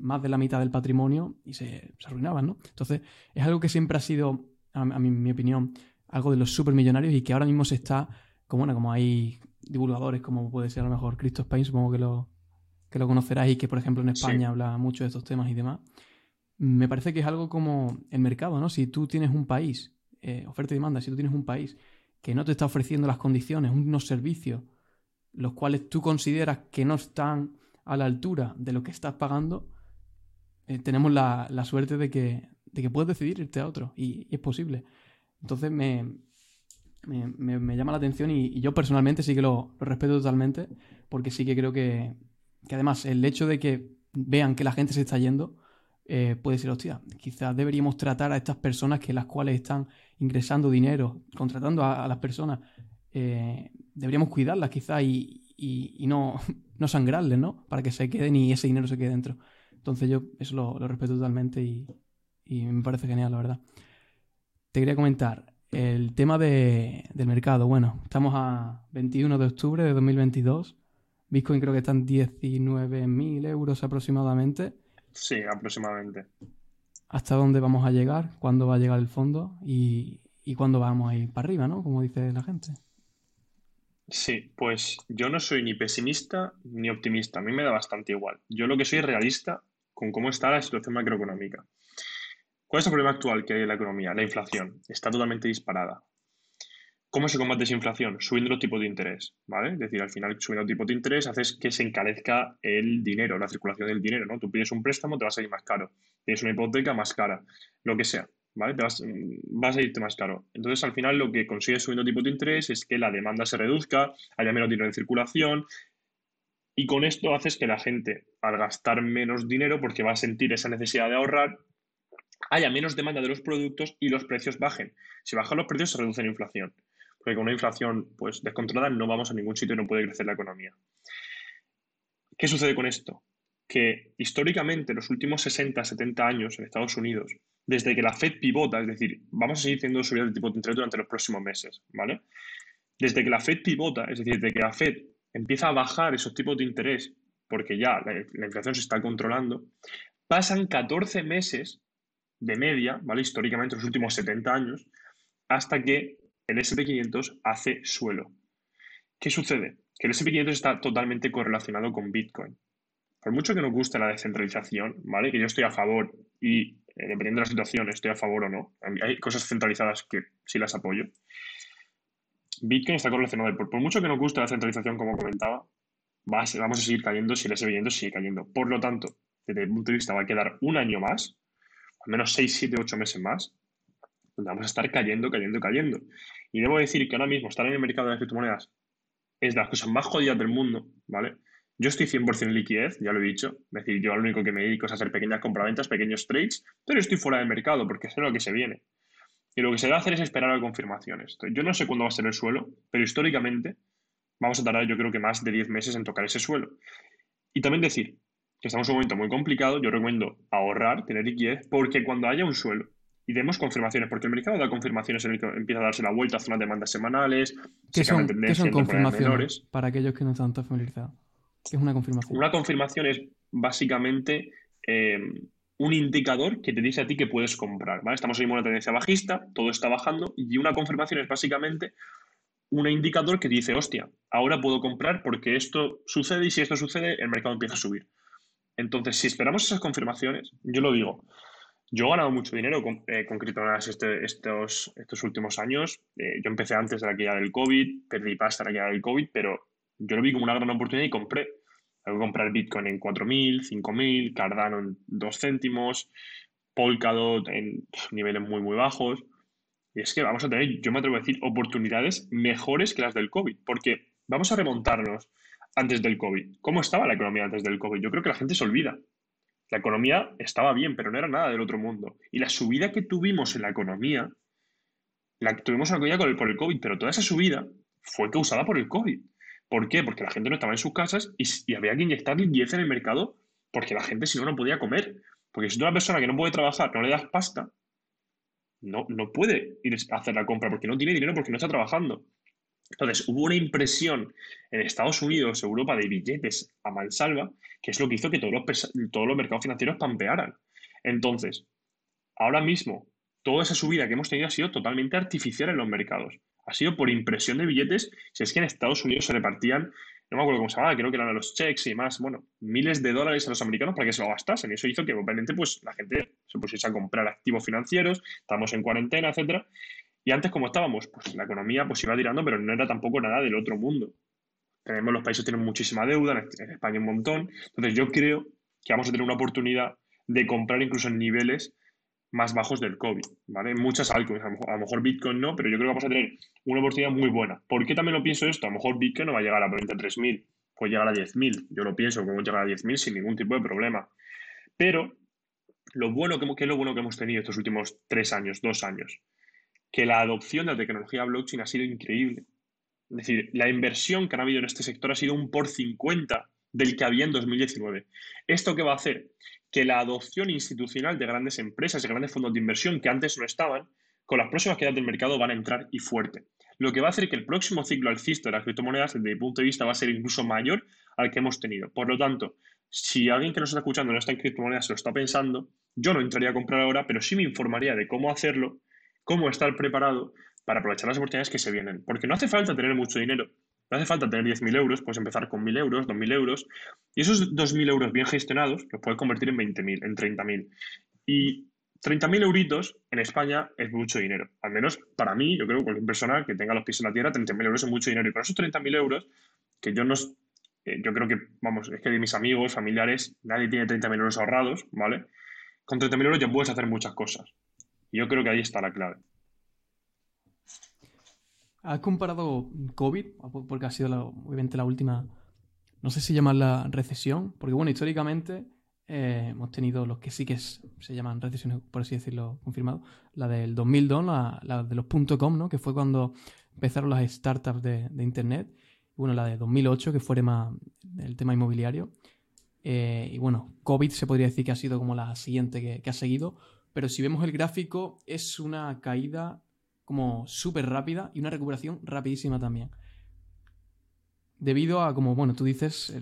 más de la mitad del patrimonio y se, arruinaban, ¿no? Entonces, es algo que siempre ha sido, a, mi, opinión, algo de los supermillonarios y que ahora mismo se está, como, bueno, como hay divulgadores, como puede ser a lo mejor Cristo Spain, supongo que lo, que lo conocerás y que, por ejemplo, en España habla mucho de estos temas y demás. Me parece que es algo como el mercado, ¿no? Si tú tienes un país, eh, oferta y demanda, si tú tienes un país que no te está ofreciendo las condiciones, unos servicios, los cuales tú consideras que no están a la altura de lo que estás pagando, eh, tenemos la, suerte de que, de que puedes decidir irte a otro y, es posible. Entonces me, me, llama la atención y, yo personalmente sí que lo, respeto totalmente porque sí que creo que, que, además el hecho de que vean que la gente se está yendo eh, puede ser, hostia, quizás deberíamos tratar a estas personas que las cuales están ingresando dinero, contratando a, las personas, eh, deberíamos cuidarlas quizás y, y, no, no sangrarles, ¿no? Para que se queden y ese dinero se quede dentro. Entonces yo eso lo, respeto totalmente y, me parece genial, la verdad. Te quería comentar el tema del mercado. Bueno, estamos a 21 de octubre de 2022. Bitcoin creo que están 19.000 euros aproximadamente. Sí, aproximadamente. ¿Hasta dónde vamos a llegar? ¿Cuándo va a llegar el fondo? Y, y cuándo vamos a ir para arriba, ¿no? Como dice la gente. Sí, pues yo no soy ni pesimista ni optimista, a mí me da bastante igual. Yo lo que soy es realista con cómo está la situación macroeconómica. ¿Cuál es el problema actual que hay en la economía? La inflación. Está totalmente disparada. ¿Cómo se combate esa inflación? Subiendo los tipos de interés, ¿vale? Es decir, al final, subiendo los tipos de interés haces que se encarezca el dinero, la circulación del dinero, ¿no? Tú pides un préstamo, te va a salir más caro. Tienes una hipoteca, más cara. Lo que sea. ¿vale? Te vas, a irte más caro. Entonces, al final, lo que consigues subiendo tipo de interés es que la demanda se reduzca, haya menos dinero en circulación, y con esto haces que la gente, al gastar menos dinero, porque va a sentir esa necesidad de ahorrar, haya menos demanda de los productos y los precios bajen. Si bajan los precios, se reduce la inflación. Porque con una inflación pues, descontrolada no vamos a ningún sitio y no puede crecer la economía. ¿Qué sucede con esto? Que históricamente, los últimos 60, 70 años en Estados Unidos, desde que la Fed pivota, es decir, vamos a seguir teniendo subidas de tipo de interés durante los próximos meses, ¿vale? Desde que la Fed pivota, es decir, desde que la Fed empieza a bajar esos tipos de interés, porque ya la, inflación se está controlando, pasan 14 meses de media, ¿vale? Históricamente, los últimos 70 años, hasta que el SP500 hace suelo. ¿Qué sucede? Que el SP500 está totalmente correlacionado con Bitcoin. Por mucho que nos guste la descentralización, ¿vale? Que yo estoy a favor y eh, dependiendo de la situación, estoy a favor o no. Hay cosas centralizadas que sí las apoyo. Bitcoin está correlacionado. Por, mucho que nos guste la centralización, como comentaba, vamos a seguir cayendo si el S&P sigue cayendo. Por lo tanto, desde mi punto de vista, va a quedar un año más, al menos 6, 7, 8 meses más, donde vamos a estar cayendo, cayendo, cayendo. Y debo decir que ahora mismo estar en el mercado de las criptomonedas es de las cosas más jodidas del mundo, ¿vale? Yo estoy 100% en liquidez, ya lo he dicho. Es decir, yo lo único que me dedico es a hacer pequeñas compraventas, pequeños trades, pero estoy fuera del mercado porque sé lo que se viene. Y lo que se debe hacer es esperar a confirmaciones. Yo no sé cuándo va a ser el suelo, pero históricamente vamos a tardar yo creo que más de 10 meses en tocar ese suelo. Y también decir que estamos en un momento muy complicado, yo recomiendo ahorrar, tener liquidez, porque cuando haya un suelo y demos confirmaciones, porque el mercado da confirmaciones en el que empieza a darse la vuelta a zonas demandas semanales, ¿Qué son, ¿qué son confirmaciones? Para aquellos que no están tan familiarizados. ¿Qué es una confirmación? Una confirmación es básicamente eh, un indicador que te dice a ti que puedes comprar. ¿vale? Estamos en una tendencia bajista, todo está bajando, y una confirmación es básicamente un indicador que dice, hostia, ahora puedo comprar porque esto sucede y si esto sucede, el mercado empieza a subir. Entonces, si esperamos esas confirmaciones, yo lo digo, yo he ganado mucho dinero con, eh, criptomonedas este, estos, estos últimos años. Eh, yo empecé antes de la caída del COVID, perdí pasta en la caída del COVID, pero yo lo vi como una gran oportunidad y compré. Voy a comprar Bitcoin en 4.000, 5.000, Cardano en 2 céntimos, Polkadot en niveles muy, muy bajos. Y es que vamos a tener, yo me atrevo a decir, oportunidades mejores que las del COVID, porque vamos a remontarnos antes del COVID. ¿Cómo estaba la economía antes del COVID? Yo creo que la gente se olvida. La economía estaba bien, pero no era nada del otro mundo. Y la subida que tuvimos en la economía, la tuvimos en la economía por el COVID, pero toda esa subida fue causada por el COVID. ¿Por qué? Porque la gente no estaba en sus casas y, había que inyectar limpieza en el mercado porque la gente si no no podía comer. Porque si tú una persona que no puede trabajar no le das pasta, no, no puede ir a hacer la compra porque no tiene dinero porque no está trabajando. Entonces, hubo una impresión en Estados Unidos, Europa, de billetes a mansalva, que es lo que hizo que todos los, todos los mercados financieros pampearan. Entonces, ahora mismo, toda esa subida que hemos tenido ha sido totalmente artificial en los mercados ha sido por impresión de billetes. Si es que en Estados Unidos se repartían, no me acuerdo cómo se llamaba, creo que eran los checks y más, bueno, miles de dólares a los americanos para que se lo gastasen. Y eso hizo que obviamente pues la gente se pusiese a comprar activos financieros, estamos en cuarentena, etcétera. Y antes, como estábamos, pues la economía pues iba tirando, pero no era tampoco nada del otro mundo. Tenemos, los países tienen muchísima deuda, en España un montón. Entonces yo creo que vamos a tener una oportunidad de comprar incluso en niveles más bajos del COVID, ¿vale? Muchas altcoins, a lo, mejor, Bitcoin no, pero yo creo que vamos a tener una oportunidad muy buena. ¿Por qué también lo pienso esto? A lo mejor Bitcoin no va a llegar a 23.000, puede llegar a 10.000. Yo lo pienso que podemos llegar a 10.000 sin ningún tipo de problema. Pero lo bueno que, es lo bueno que hemos tenido estos últimos tres años, dos años, que la adopción de la tecnología blockchain ha sido increíble. Es decir, la inversión que ha habido en este sector ha sido un por 50 del que había en 2019. ¿Esto qué va a hacer? que la adopción institucional de grandes empresas y grandes fondos de inversión que antes no estaban, con las próximas quedas del mercado van a entrar y fuerte. Lo que va a hacer que el próximo ciclo alcista de las criptomonedas, desde mi punto de vista, va a ser incluso mayor al que hemos tenido. Por lo tanto, si alguien que nos está escuchando no está en criptomonedas, se lo está pensando, yo no entraría a comprar ahora, pero sí me informaría de cómo hacerlo, cómo estar preparado para aprovechar las oportunidades que se vienen. Porque no hace falta tener mucho dinero. No hace falta tener 10.000 euros, puedes empezar con 1.000 euros, 2.000 euros, y esos 2.000 euros bien gestionados los puedes convertir en 20.000, en 30.000. Y 30.000 euritos en España es mucho dinero. Al menos para mí, yo creo que cualquier persona que tenga los pies en la tierra, 30.000 euros es mucho dinero. Y con esos 30.000 euros, que yo no... Eh, yo creo que, vamos, es que de mis amigos, familiares, nadie tiene 30.000 euros ahorrados, ¿vale? Con 30.000 euros ya puedes hacer muchas cosas. Yo creo que ahí está la clave. ¿Has comparado COVID? Porque ha sido obviamente la última, no sé si llamarla recesión, porque bueno, históricamente eh, hemos tenido los que sí que se llaman recesiones, por así decirlo, confirmado. La del 2002, la, de los .com, ¿no? Que fue cuando empezaron las startups de, Internet. Y bueno, la de 2008, que fue más el tema inmobiliario. Eh, y bueno, COVID se podría decir que ha sido como la siguiente que ha seguido. Pero si vemos el gráfico, es una caída como súper rápida y una recuperación rapidísima también. Debido a, como bueno, tú dices,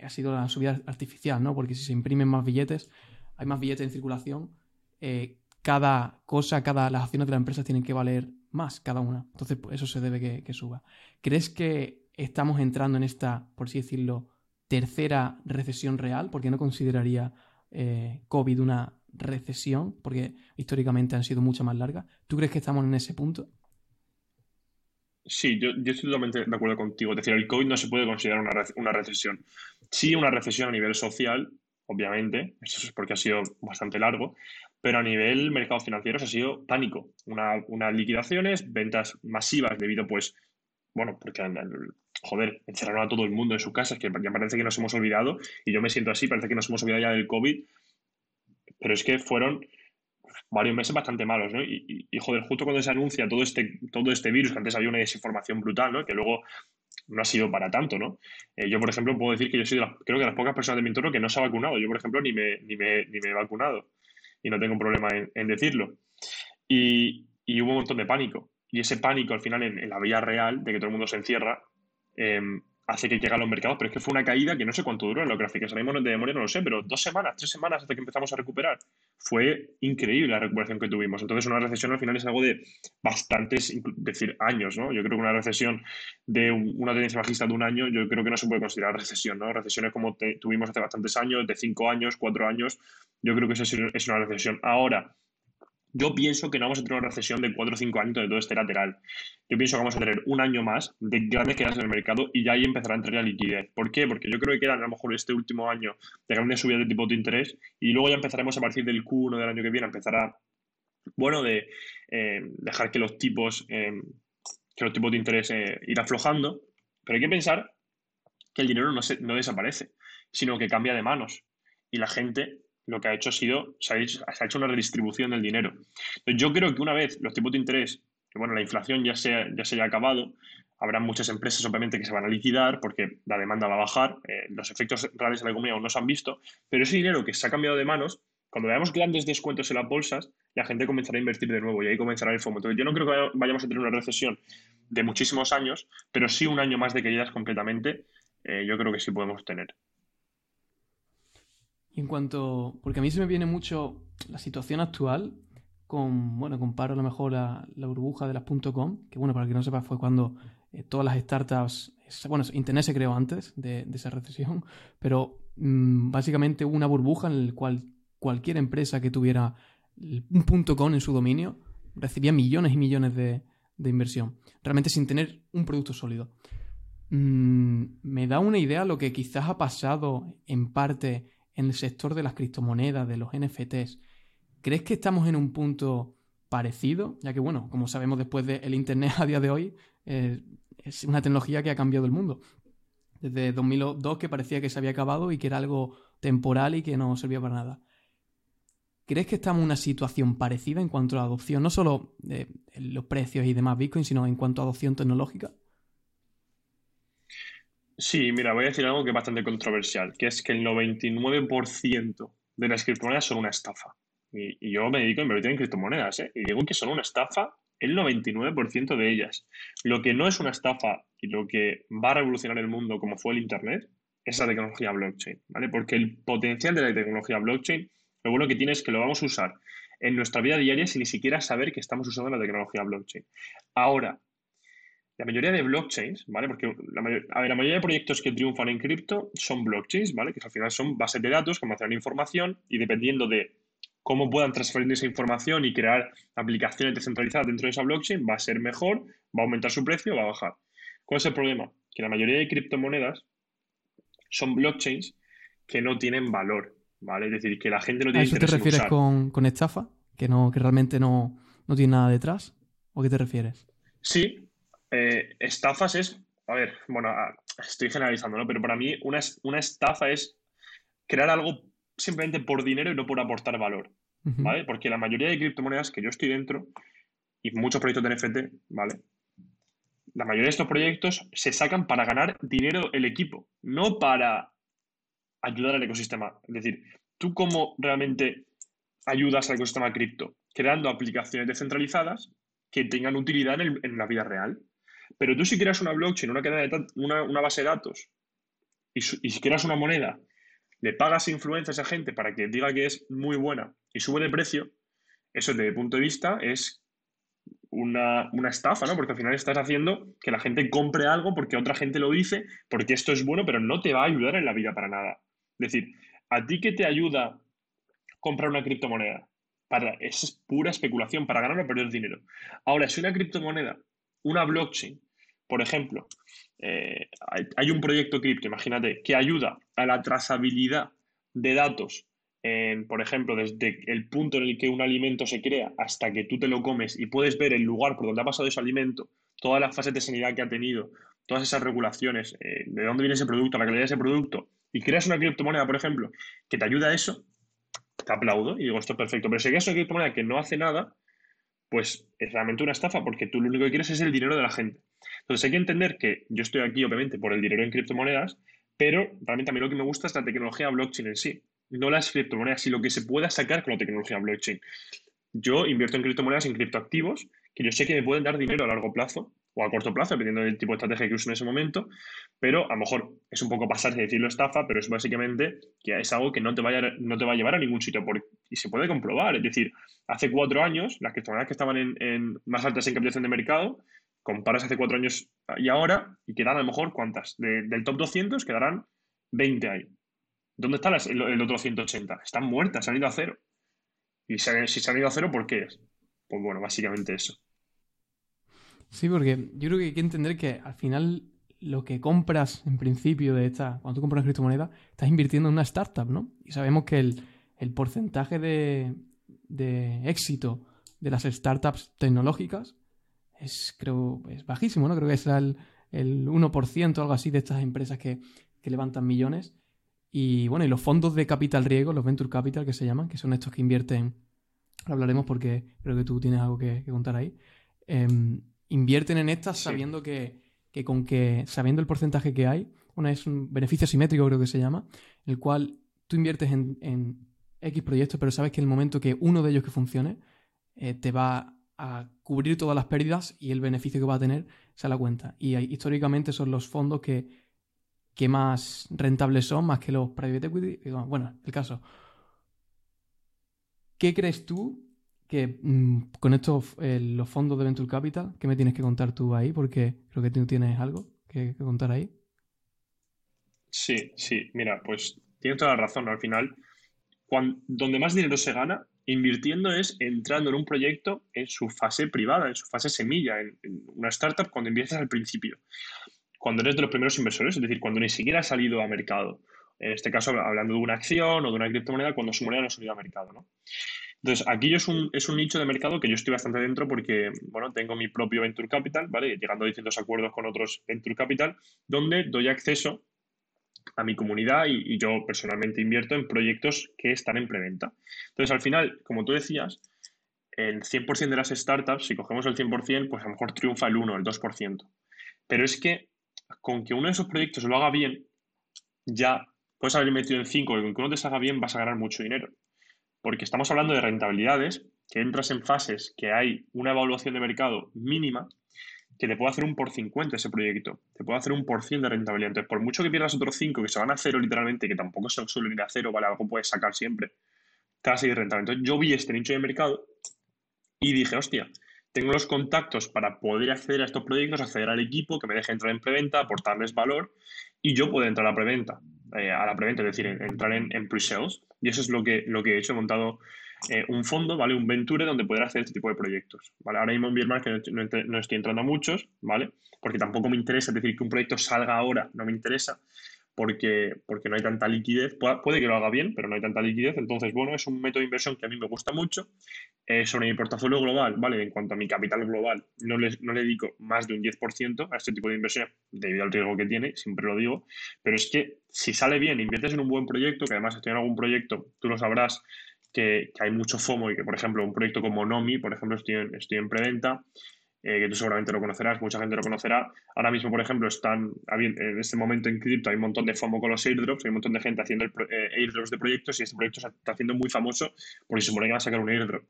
ha sido la subida artificial, ¿no? Porque si se imprimen más billetes, hay más billetes en circulación, eh, cada cosa, cada, las acciones de la empresa tienen que valer más cada una. Entonces, pues, eso se debe que, suba. ¿Crees que estamos entrando en esta, por así decirlo, tercera recesión real? Porque no consideraría eh, COVID una recesión, porque históricamente han sido mucho más largas. ¿Tú crees que estamos en ese punto? Sí, yo, estoy totalmente de acuerdo contigo. Es decir, el COVID no se puede considerar una, recesión. Sí, una recesión a nivel social, obviamente, eso es porque ha sido bastante largo, pero a nivel mercados financieros ha sido pánico. Una, unas liquidaciones, ventas masivas debido, pues, bueno, porque, joder, encerraron a todo el mundo en su casa, es que ya parece que nos hemos olvidado, y yo me siento así, parece que nos hemos olvidado ya del COVID, pero es que fueron varios meses bastante malos, ¿no? Y, joder, justo cuando se anuncia todo este, todo este virus, que antes había una desinformación brutal, ¿no? Que luego no ha sido para tanto, ¿no? Eh, yo, por ejemplo, puedo decir que yo soy de las, creo que de las pocas personas de mi entorno que no se ha vacunado. Yo, por ejemplo, ni me, ni me, ni me he vacunado y no tengo problema en, decirlo. Y, y, hubo un montón de pánico. Y ese pánico, al final, en, la vía real, de que todo el mundo se encierra, eh, hace que llegue a los mercados, pero es que fue una caída que no sé cuánto duró en los gráficos, ahora mismo de memoria no lo sé, pero dos semanas, tres semanas hasta que empezamos a recuperar. Fue increíble la recuperación que tuvimos. Entonces, una recesión al final es algo de bastantes, decir, años, ¿no? Yo creo que una recesión de una tendencia bajista de un año, yo creo que no se puede considerar recesión, ¿no? Recesiones como tuvimos hace bastantes años, de cinco años, cuatro años, yo creo que eso es una recesión. Ahora, yo pienso que no vamos a tener una recesión de 4 o 5 años de todo este lateral. Yo pienso que vamos a tener un año más de grandes quedas en el mercado y ya ahí empezará a entrar la liquidez. ¿Por qué? Porque yo creo que queda a lo mejor este último año de grandes subidas de tipo de interés y luego ya empezaremos a partir del Q1 del año que viene a empezar a, bueno, de eh, dejar que los tipos, eh, que los tipos de interés eh, ir aflojando. Pero hay que pensar que el dinero no, se, no desaparece, sino que cambia de manos. Y la gente lo que ha hecho ha sido, se ha hecho, una redistribución del dinero. yo creo que una vez los tipos de interés, que bueno, la inflación ya se, ya se haya acabado, habrá muchas empresas obviamente que se van a liquidar porque la demanda va a bajar, eh, los efectos reales de la economía aún no se han visto, pero ese dinero que se ha cambiado de manos, cuando veamos grandes descuentos en las bolsas, la gente comenzará a invertir de nuevo y ahí comenzará el FOMO. Entonces yo no creo que vayamos a tener una recesión de muchísimos años, pero sí un año más de caídas completamente, eh, yo creo que sí podemos tener. Y en cuanto. Porque a mí se me viene mucho la situación actual con. Bueno, comparo a lo mejor la, burbuja de las .com, que bueno, para que no sepa, fue cuando eh, todas las startups. Bueno, Internet se creó antes de, esa recesión, pero mm, básicamente hubo una burbuja en la cual cualquier empresa que tuviera un .com en su dominio recibía millones y millones de, inversión, realmente sin tener un producto sólido. Mm, me da una idea lo que quizás ha pasado en parte en el sector de las criptomonedas, de los NFTs, ¿crees que estamos en un punto parecido? Ya que, bueno, como sabemos después del Internet a día de hoy, eh, es una tecnología que ha cambiado el mundo. Desde 2002 que parecía que se había acabado y que era algo temporal y que no servía para nada. ¿Crees que estamos en una situación parecida en cuanto a adopción, no solo de los precios y demás Bitcoin, sino en cuanto a adopción tecnológica? Sí, mira, voy a decir algo que es bastante controversial, que es que el 99% de las criptomonedas son una estafa. Y, yo me dedico a invertir en criptomonedas, ¿eh? Y digo que son una estafa el 99% de ellas. Lo que no es una estafa y lo que va a revolucionar el mundo como fue el Internet es la tecnología blockchain, ¿vale? Porque el potencial de la tecnología blockchain, lo bueno que tiene es que lo vamos a usar en nuestra vida diaria sin ni siquiera saber que estamos usando la tecnología blockchain. Ahora, la mayoría de blockchains, ¿vale? Porque la, mayoría de proyectos que triunfan en cripto son blockchains, ¿vale? Que al final son bases de datos que almacenan información y dependiendo de cómo puedan transferir esa información y crear aplicaciones descentralizadas dentro de esa blockchain, va a ser mejor, va a aumentar su precio va a bajar. ¿Cuál es el problema? Que la mayoría de criptomonedas son blockchains que no tienen valor, ¿vale? Es decir, que la gente no tiene ¿A eso te refieres con, con, estafa? ¿Que, no, que realmente no, no tiene nada detrás? ¿O qué te refieres? Sí, eh, estafas es, a ver, bueno, estoy generalizando, ¿no? Pero para mí una, una estafa es crear algo simplemente por dinero y no por aportar valor, ¿vale? Porque la mayoría de criptomonedas que yo estoy dentro y muchos proyectos de NFT, ¿vale? La mayoría de estos proyectos se sacan para ganar dinero el equipo, no para ayudar al ecosistema. Es decir, tú cómo realmente ayudas al ecosistema cripto, creando aplicaciones descentralizadas que tengan utilidad en, en la vida real. Pero tú si creas una blockchain, una, cadena de una, base de datos, y, si creas una moneda, le pagas influencia a esa gente para que diga que es muy buena y sube de precio, eso desde mi punto de vista es una, estafa, ¿no? Porque al final estás haciendo que la gente compre algo porque otra gente lo dice, porque esto es bueno, pero no te va a ayudar en la vida para nada. Es decir, ¿a ti qué te ayuda comprar una criptomoneda? Para, es pura especulación, para ganar o perder dinero. Ahora, si una criptomoneda una blockchain, por ejemplo, eh, hay, un proyecto cripto, imagínate, que ayuda a la trazabilidad de datos, por ejemplo, desde el punto en el que un alimento se crea hasta que tú te lo comes y puedes ver el lugar por donde ha pasado ese alimento, todas las fases de sanidad que ha tenido, todas esas regulaciones, eh, de dónde viene ese producto, la calidad de ese producto, y creas una criptomoneda, por ejemplo, que te ayuda a eso, te aplaudo y digo, esto es perfecto. Pero si creas una criptomoneda que no hace nada, pues es realmente una estafa, porque tú lo único que quieres es el dinero de la gente. Entonces hay que entender que yo estoy aquí, obviamente, por el dinero en criptomonedas, pero realmente a mí lo que me gusta es la tecnología blockchain en sí, no las criptomonedas, y lo que se pueda sacar con la tecnología blockchain. Yo invierto en criptomonedas, en criptoactivos, que yo sé que me pueden dar dinero a largo plazo o a corto plazo, dependiendo del tipo de estrategia que use en ese momento, pero a lo mejor es un poco pasarse de decirlo estafa, pero es básicamente que es algo que no te, vaya, no te va a llevar a ningún sitio y se puede comprobar. Es decir, hace cuatro años, las criptomonedas que estaban en, más altas en capitalización de mercado, comparas hace cuatro años y ahora, y quedan a lo mejor cuántas, del top 200 quedarán 20 ahí. ¿Dónde está el, otro 180? Están muertas, se han ido a cero. Y si se han ido a cero, ¿por qué es? Pues bueno, básicamente eso. Sí, porque yo creo que hay que entender que al final lo que compras en principio de esta, cuando tú compras una criptomoneda, estás invirtiendo en una startup, ¿no? Y sabemos que el, porcentaje de, éxito de las startups tecnológicas es, creo, es bajísimo, ¿no? Creo que es el, el 1% o algo así de estas empresas que, levantan millones. Y bueno, y los fondos de capital riesgo, los venture capital que se llaman, que son estos que invierten, hablaremos porque creo que tú tienes algo que, contar ahí. Em, invierten en estas sabiendo que, con que, sabiendo el porcentaje que hay, una es un beneficio simétrico creo que se llama, el cual tú inviertes en, X proyectos, pero sabes que en el momento que uno de ellos que funcione, eh, te va a cubrir todas las pérdidas y el beneficio que va a tener se la cuenta. Y históricamente son los fondos que, que más rentables son, más que los private equity. Bueno, el caso. ¿Qué crees tú que mm, con estos, eh, los fondos de Venture Capital, ¿qué me tienes que contar tú ahí? Porque creo que tú tienes algo que, contar ahí. Sí, sí, mira, pues tienes toda la razón. Al final, cuando, donde más dinero se gana invirtiendo es entrando en un proyecto en su fase privada, en su fase semilla, en, una startup cuando empiezas al principio. Cuando eres de los primeros inversores, es decir, cuando ni siquiera ha salido a mercado. En este caso, hablando de una acción o de una criptomoneda, cuando su moneda no ha salido a mercado, ¿no? Entonces, aquí es un, es un nicho de mercado que yo estoy bastante dentro porque, bueno, tengo mi propio Venture Capital, ¿vale? Llegando a distintos acuerdos con otros Venture Capital, donde doy acceso a mi comunidad y, yo personalmente invierto en proyectos que están en preventa. Entonces, al final, como tú decías, el 100% de las startups, si cogemos el 100%, pues a lo mejor triunfa el 1, el 2%. Pero es que con que uno de esos proyectos lo haga bien, ya puedes haber metido en 5 y con que uno te salga bien vas a ganar mucho dinero porque estamos hablando de rentabilidades, que entras en fases que hay una evaluación de mercado mínima, que te puede hacer un por 50 ese proyecto, te puede hacer un por 100 de rentabilidad. Entonces, por mucho que pierdas otros 5 que se van a cero literalmente, que tampoco se suelen ir a cero, ¿vale? Algo puedes sacar siempre, te va a. Entonces, yo vi este nicho de mercado y dije, hostia, tengo los contactos para poder acceder a estos proyectos, acceder al equipo, que me deje entrar en preventa, aportarles valor y yo puedo entrar a preventa, eh, a la preventa, es decir, entrar en, pre-sales. Y eso es lo que, lo que he hecho, he montado eh, un fondo, ¿vale? Un Venture donde poder hacer este tipo de proyectos, ¿vale? Ahora mismo en Birman que no, estoy entrando a muchos, ¿vale? Porque tampoco me interesa, es decir, que un proyecto salga ahora, no me interesa, porque, porque no hay tanta liquidez. puede que lo haga bien, pero no hay tanta liquidez. Entonces, bueno, es un método de inversión que a mí me gusta mucho. Eh, sobre mi portafolio global, ¿vale? En cuanto a mi capital global, no le, no le dedico más de un 10% a este tipo de inversión debido al riesgo que tiene, siempre lo digo. Pero es que si sale bien, inviertes en un buen proyecto, que además estoy en algún proyecto, tú lo sabrás, que, hay mucho FOMO y que, por ejemplo, un proyecto como Nomi, por ejemplo, estoy en, estoy en preventa eh, que tú seguramente lo conocerás, mucha gente lo conocerá. Ahora mismo, por ejemplo, están en este momento en cripto hay un montón de FOMO con los airdrops, hay un montón de gente haciendo eh, airdrops de proyectos y este proyecto se está haciendo muy famoso porque se supone que va a sacar un airdrop.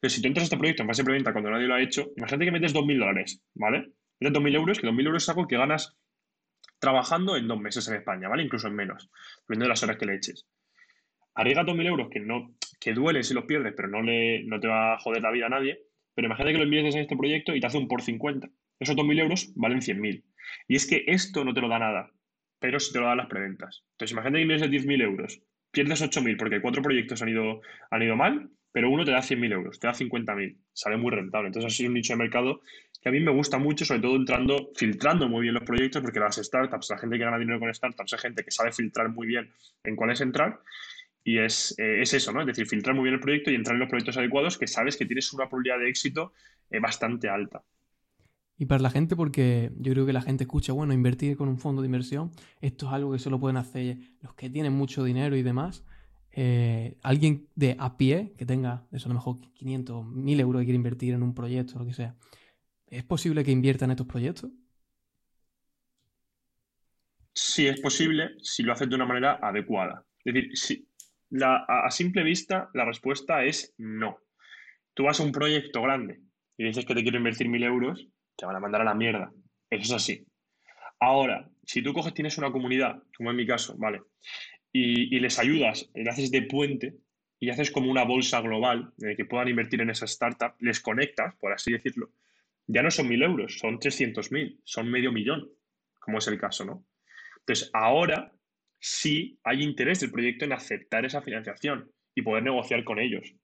Entonces, si tú entras a este proyecto en fase preventa cuando nadie lo ha hecho, imagínate que metes 2.000 dólares, ¿vale? Metes 2.000 euros, que 2.000 euros es algo que ganas trabajando en dos meses en España, ¿vale? Incluso en menos, dependiendo de las horas que le eches. Arriesga 2.000 euros que, no, que duele si los pierdes, pero no, le, no te va a joder la vida a nadie pero imagínate que lo inviertes en este proyecto y te hace un por 50. Esos 2.000 euros valen 100.000. Y es que esto no te lo da nada, pero sí te lo dan las preventas. Entonces, imagínate que inviertes 10.000 euros, pierdes 8.000 porque cuatro proyectos han ido, han ido mal, pero uno te da 100.000 euros, te da 50.000. Sale muy rentable. Entonces, así es un nicho de mercado que a mí me gusta mucho, sobre todo entrando, filtrando muy bien los proyectos, porque las startups, la gente que gana dinero con startups, es gente que sabe filtrar muy bien en cuáles entrar Y es, eh, es, eso, ¿no? Es decir, filtrar muy bien el proyecto y entrar en los proyectos adecuados que sabes que tienes una probabilidad de éxito eh, bastante alta. Y para la gente, porque yo creo que la gente escucha, bueno, invertir con un fondo de inversión, esto es algo que solo pueden hacer los que tienen mucho dinero y demás. Eh, alguien de a pie que tenga, eso a lo mejor 500, 1000 euros y quiere invertir en un proyecto, lo que sea, ¿es posible que invierta en estos proyectos? Sí, es posible si lo haces de una manera adecuada. Es decir, a simple vista la respuesta es no. Tú vas a un proyecto grande y dices que te quiero invertir mil euros te van a mandar a la mierda. Eso es así. Ahora, si tú coges, tienes una comunidad, como en mi caso, ¿vale? Y, les ayudas, le haces de puente y haces como una bolsa global en la que puedan invertir en esa startup, les conectas, por así decirlo, ya no son mil euros, son 300 mil, son medio millón, como es el caso, ¿no? Entonces, ahora sí hay interés del proyecto en aceptar esa financiación y poder negociar con ellos.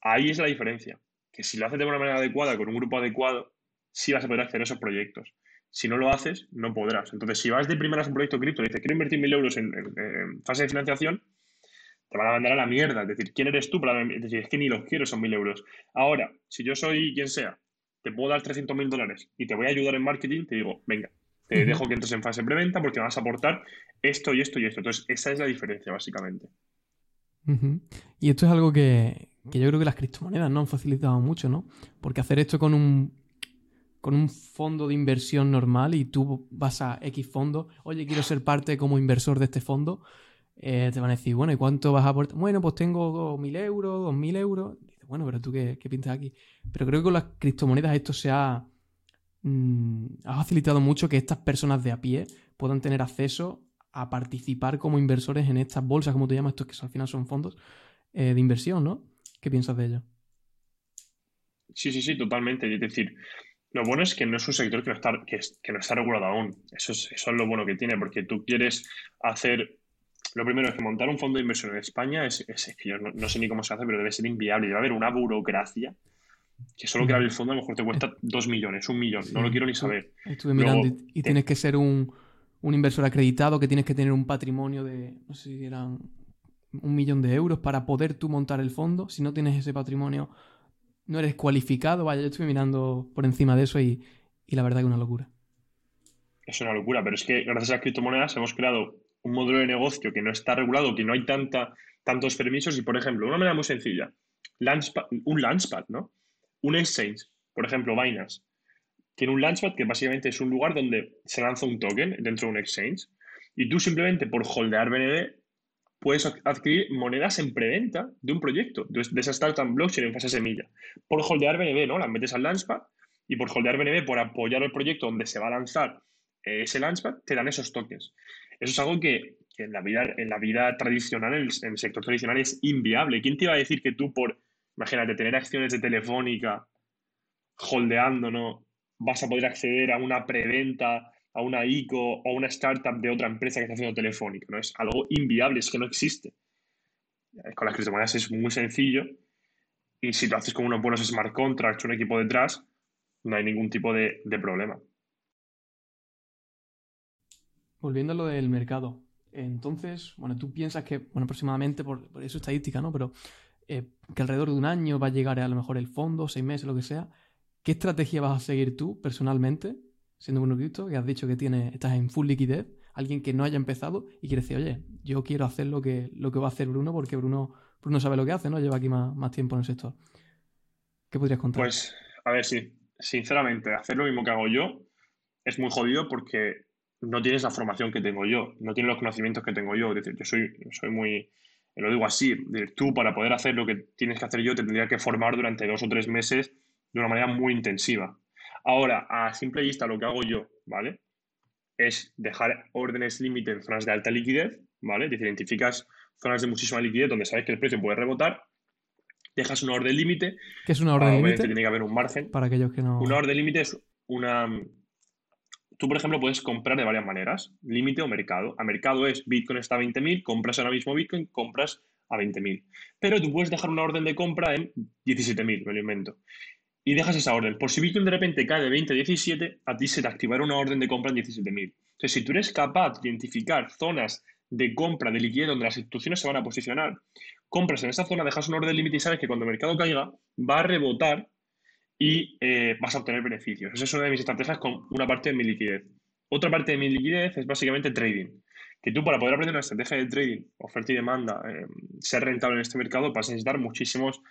Ahí es la diferencia, que si lo haces de una manera adecuada, con un grupo adecuado, sí vas a poder acceder a esos proyectos. Si no lo haces, no podrás. Entonces, si vas de primeras a un proyecto cripto y dices, quiero invertir mil euros en, fase de financiación, te van a mandar a la mierda. Es decir, ¿quién eres tú para decir, es que ni los quiero, son mil euros? Ahora, si yo soy quien sea, te puedo dar 300 mil dólares y te voy a ayudar en marketing, te digo, venga, te dejo que entres en fase de preventa porque vas a aportar esto y esto y esto. Entonces, esa es la diferencia, básicamente. Y esto es algo que, que, yo creo que las criptomonedas no han facilitado mucho, ¿no? Porque hacer esto con un con un fondo de inversión normal y tú vas a X fondo, oye, quiero ser parte como inversor de este fondo, eh, te van a decir, bueno, ¿y cuánto vas a aportar? Bueno, pues tengo mil euros, dos mil euros. bueno, pero tú qué, pintas aquí. Pero creo que con las criptomonedas esto se ha, mm, ha facilitado mucho que estas personas de a pie puedan tener acceso a participar como inversores en estas bolsas, como tú llamas, estos que al final son fondos eh, de inversión, ¿no? ¿Qué piensas de ello? Sí, sí, sí, totalmente. Es decir, lo bueno es que no es un sector que no está, que, no está regulado aún. Eso es, eso es lo bueno que tiene, porque tú quieres hacer. Lo primero es que montar un fondo de inversión en España es, es que yo no, sé ni cómo se hace, pero debe ser inviable. Debe haber una burocracia que solo crear el fondo a lo mejor te cuesta dos millones, un millón. No lo quiero ni saber. Estuve mirando y, tienes que ser un, un, inversor acreditado, que tienes que tener un patrimonio de, no sé si eran un millón de euros para poder tú montar el fondo. Si no tienes ese patrimonio, no eres cualificado. Vaya, yo estoy mirando por encima de eso y, la verdad que es una locura. Es una locura, pero es que gracias a las criptomonedas hemos creado un modelo de negocio que no está regulado, que no hay tanta, tantos permisos y, por ejemplo, una manera muy sencilla, un Launchpad, ¿no? Un exchange, por ejemplo, Binance, tiene un Launchpad que básicamente es un lugar donde se lanza un token dentro de un exchange y tú simplemente por holdear BNB puedes adquirir monedas en preventa de un proyecto, de, esa startup blockchain en fase semilla. Por holdear BNB, ¿no? Las metes al Launchpad y por holdear BNB, por apoyar el proyecto donde se va a lanzar eh, ese Launchpad, te dan esos tokens. Eso es algo que, en, la vida, en la vida tradicional, en el, sector tradicional, es inviable. ¿Quién te iba a decir que tú por, imagínate, tener acciones de Telefónica holdeando, ¿no? Vas a poder acceder a una preventa a una ICO o una startup de otra empresa que está haciendo telefónica. ¿no? Es algo inviable, es que no existe. Con las criptomonedas es muy sencillo y si lo haces con unos buenos smart contracts, un equipo detrás, no hay ningún tipo de, problema. Volviendo a lo del mercado. Entonces, bueno, tú piensas que, bueno, aproximadamente, por, por eso estadística, ¿no? Pero eh, que alrededor de un año va a llegar a lo mejor el fondo, seis meses, lo que sea. ¿Qué estrategia vas a seguir tú personalmente siendo un cripto, que has dicho que tiene, estás en full liquidez, alguien que no haya empezado y quiere decir, oye, yo quiero hacer lo que, lo que va a hacer Bruno porque Bruno, Bruno sabe lo que hace, ¿no? Lleva aquí más, tiempo en el sector. ¿Qué podrías contar? Pues, a ver, sí, sinceramente, hacer lo mismo que hago yo es muy jodido porque no tienes la formación que tengo yo, no tienes los conocimientos que tengo yo. Es decir, yo soy, soy muy, lo digo así, tú para poder hacer lo que tienes que hacer yo te tendría que formar durante dos o tres meses de una manera muy intensiva. Ahora, a simple vista, lo que hago yo, ¿vale? Es dejar órdenes límite en zonas de alta liquidez, ¿vale? Es decir, identificas zonas de muchísima liquidez donde sabes que el precio puede rebotar, dejas una orden límite. ¿Qué es una orden límite? tiene que haber un margen. Para aquellos que no. Una orden límite es una. Tú, por ejemplo, puedes comprar de varias maneras, límite o mercado. A mercado es Bitcoin está a 20.000, compras ahora mismo Bitcoin, compras a 20.000. Pero tú puedes dejar una orden de compra en 17.000, me lo invento y dejas esa orden. Por si Bitcoin de repente cae de 20 a 17, a ti se te activará una orden de compra en 17.000. Entonces, si tú eres capaz de identificar zonas de compra de liquidez donde las instituciones se van a posicionar. Compras en esa zona, dejas un orden límite y sabes que cuando el mercado caiga va a rebotar y eh, vas a obtener beneficios. Esa es una de mis estrategias con una parte de mi liquidez. Otra parte de mi liquidez es básicamente trading. Que tú para poder aprender una estrategia de trading, oferta y demanda, eh, ser rentable en este mercado, vas a necesitar muchísimos,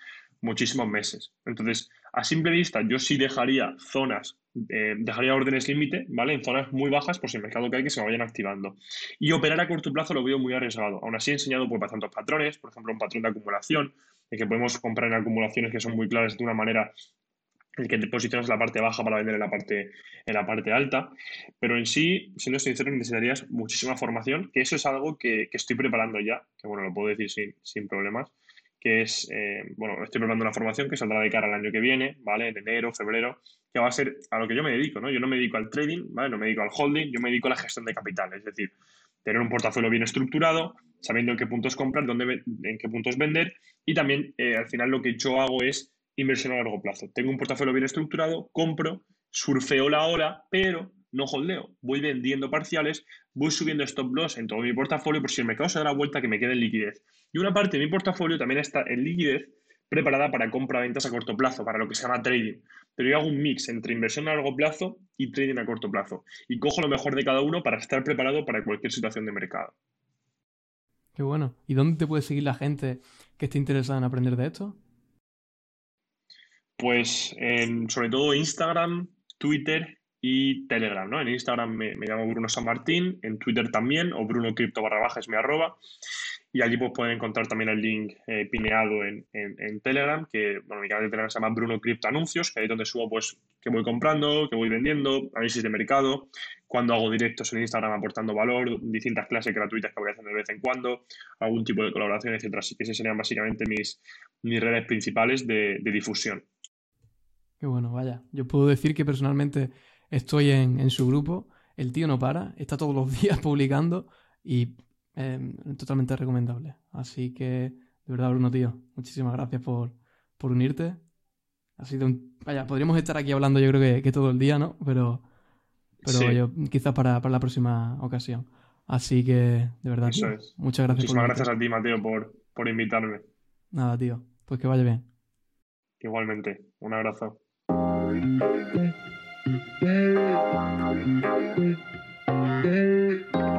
muchísimos meses. Entonces, a simple vista, yo sí dejaría zonas, eh, dejaría órdenes límite, ¿vale? En zonas muy bajas, por si el mercado cae, que se vayan activando. Y operar a corto plazo lo veo muy arriesgado. Aún así, he enseñado por tantos patrones, por ejemplo, un patrón de acumulación, en que podemos comprar en acumulaciones que son muy claras de una manera el que te posicionas la parte baja para vender en la parte, en la parte alta. Pero en sí, siendo sincero, necesitarías muchísima formación, que eso es algo que, estoy preparando ya, que bueno, lo puedo decir sin, sin problemas, que es, eh, bueno, estoy preparando una formación que saldrá de cara al año que viene, ¿vale? En enero, febrero, que va a ser a lo que yo me dedico, ¿no? Yo no me dedico al trading, ¿vale? No me dedico al holding, yo me dedico a la gestión de capital, es decir, tener un portafolio bien estructurado, sabiendo en qué puntos comprar, dónde, en qué puntos vender, y también, eh, al final, lo que yo hago es inversión a largo plazo. Tengo un portafolio bien estructurado, compro, surfeo la hora, pero no holdeo. Voy vendiendo parciales, voy subiendo stop loss en todo mi portafolio por si el mercado se da la vuelta que me quede en liquidez. Y una parte de mi portafolio también está en liquidez preparada para compra-ventas a corto plazo, para lo que se llama trading. Pero yo hago un mix entre inversión a largo plazo y trading a corto plazo. Y cojo lo mejor de cada uno para estar preparado para cualquier situación de mercado. Qué bueno. ¿Y dónde te puede seguir la gente que esté interesada en aprender de esto? Pues sobre todo Instagram, Twitter y Telegram. En Instagram me, llamo Bruno San Martín, en Twitter también, o Bruno Cripto barra baja mi arroba. Y allí pues pueden encontrar también el link eh, pineado en, Telegram, que bueno, mi canal de Telegram se llama Bruno Cripto Anuncios, que ahí es donde subo pues que voy comprando, que voy vendiendo, análisis de mercado, cuando hago directos en Instagram aportando valor, distintas clases gratuitas que voy haciendo de vez en cuando, algún tipo de colaboración, etcétera. Así que esas serían básicamente mis, mis redes principales de difusión. Qué bueno, vaya. Yo puedo decir que personalmente estoy en, su grupo. El tío no para, está todos los días publicando y eh, totalmente recomendable. Así que, de verdad, Bruno, tío, muchísimas gracias por, unirte. Ha sido un... Vaya, podríamos estar aquí hablando yo creo que, todo el día, ¿no? Pero, pero yo, quizás para, la próxima ocasión. Así que, de verdad, muchas gracias. Muchísimas gracias a ti, Mateo, por, por invitarme. Nada, tío. Pues que vaya bien. Igualmente. Un abrazo. Thank you.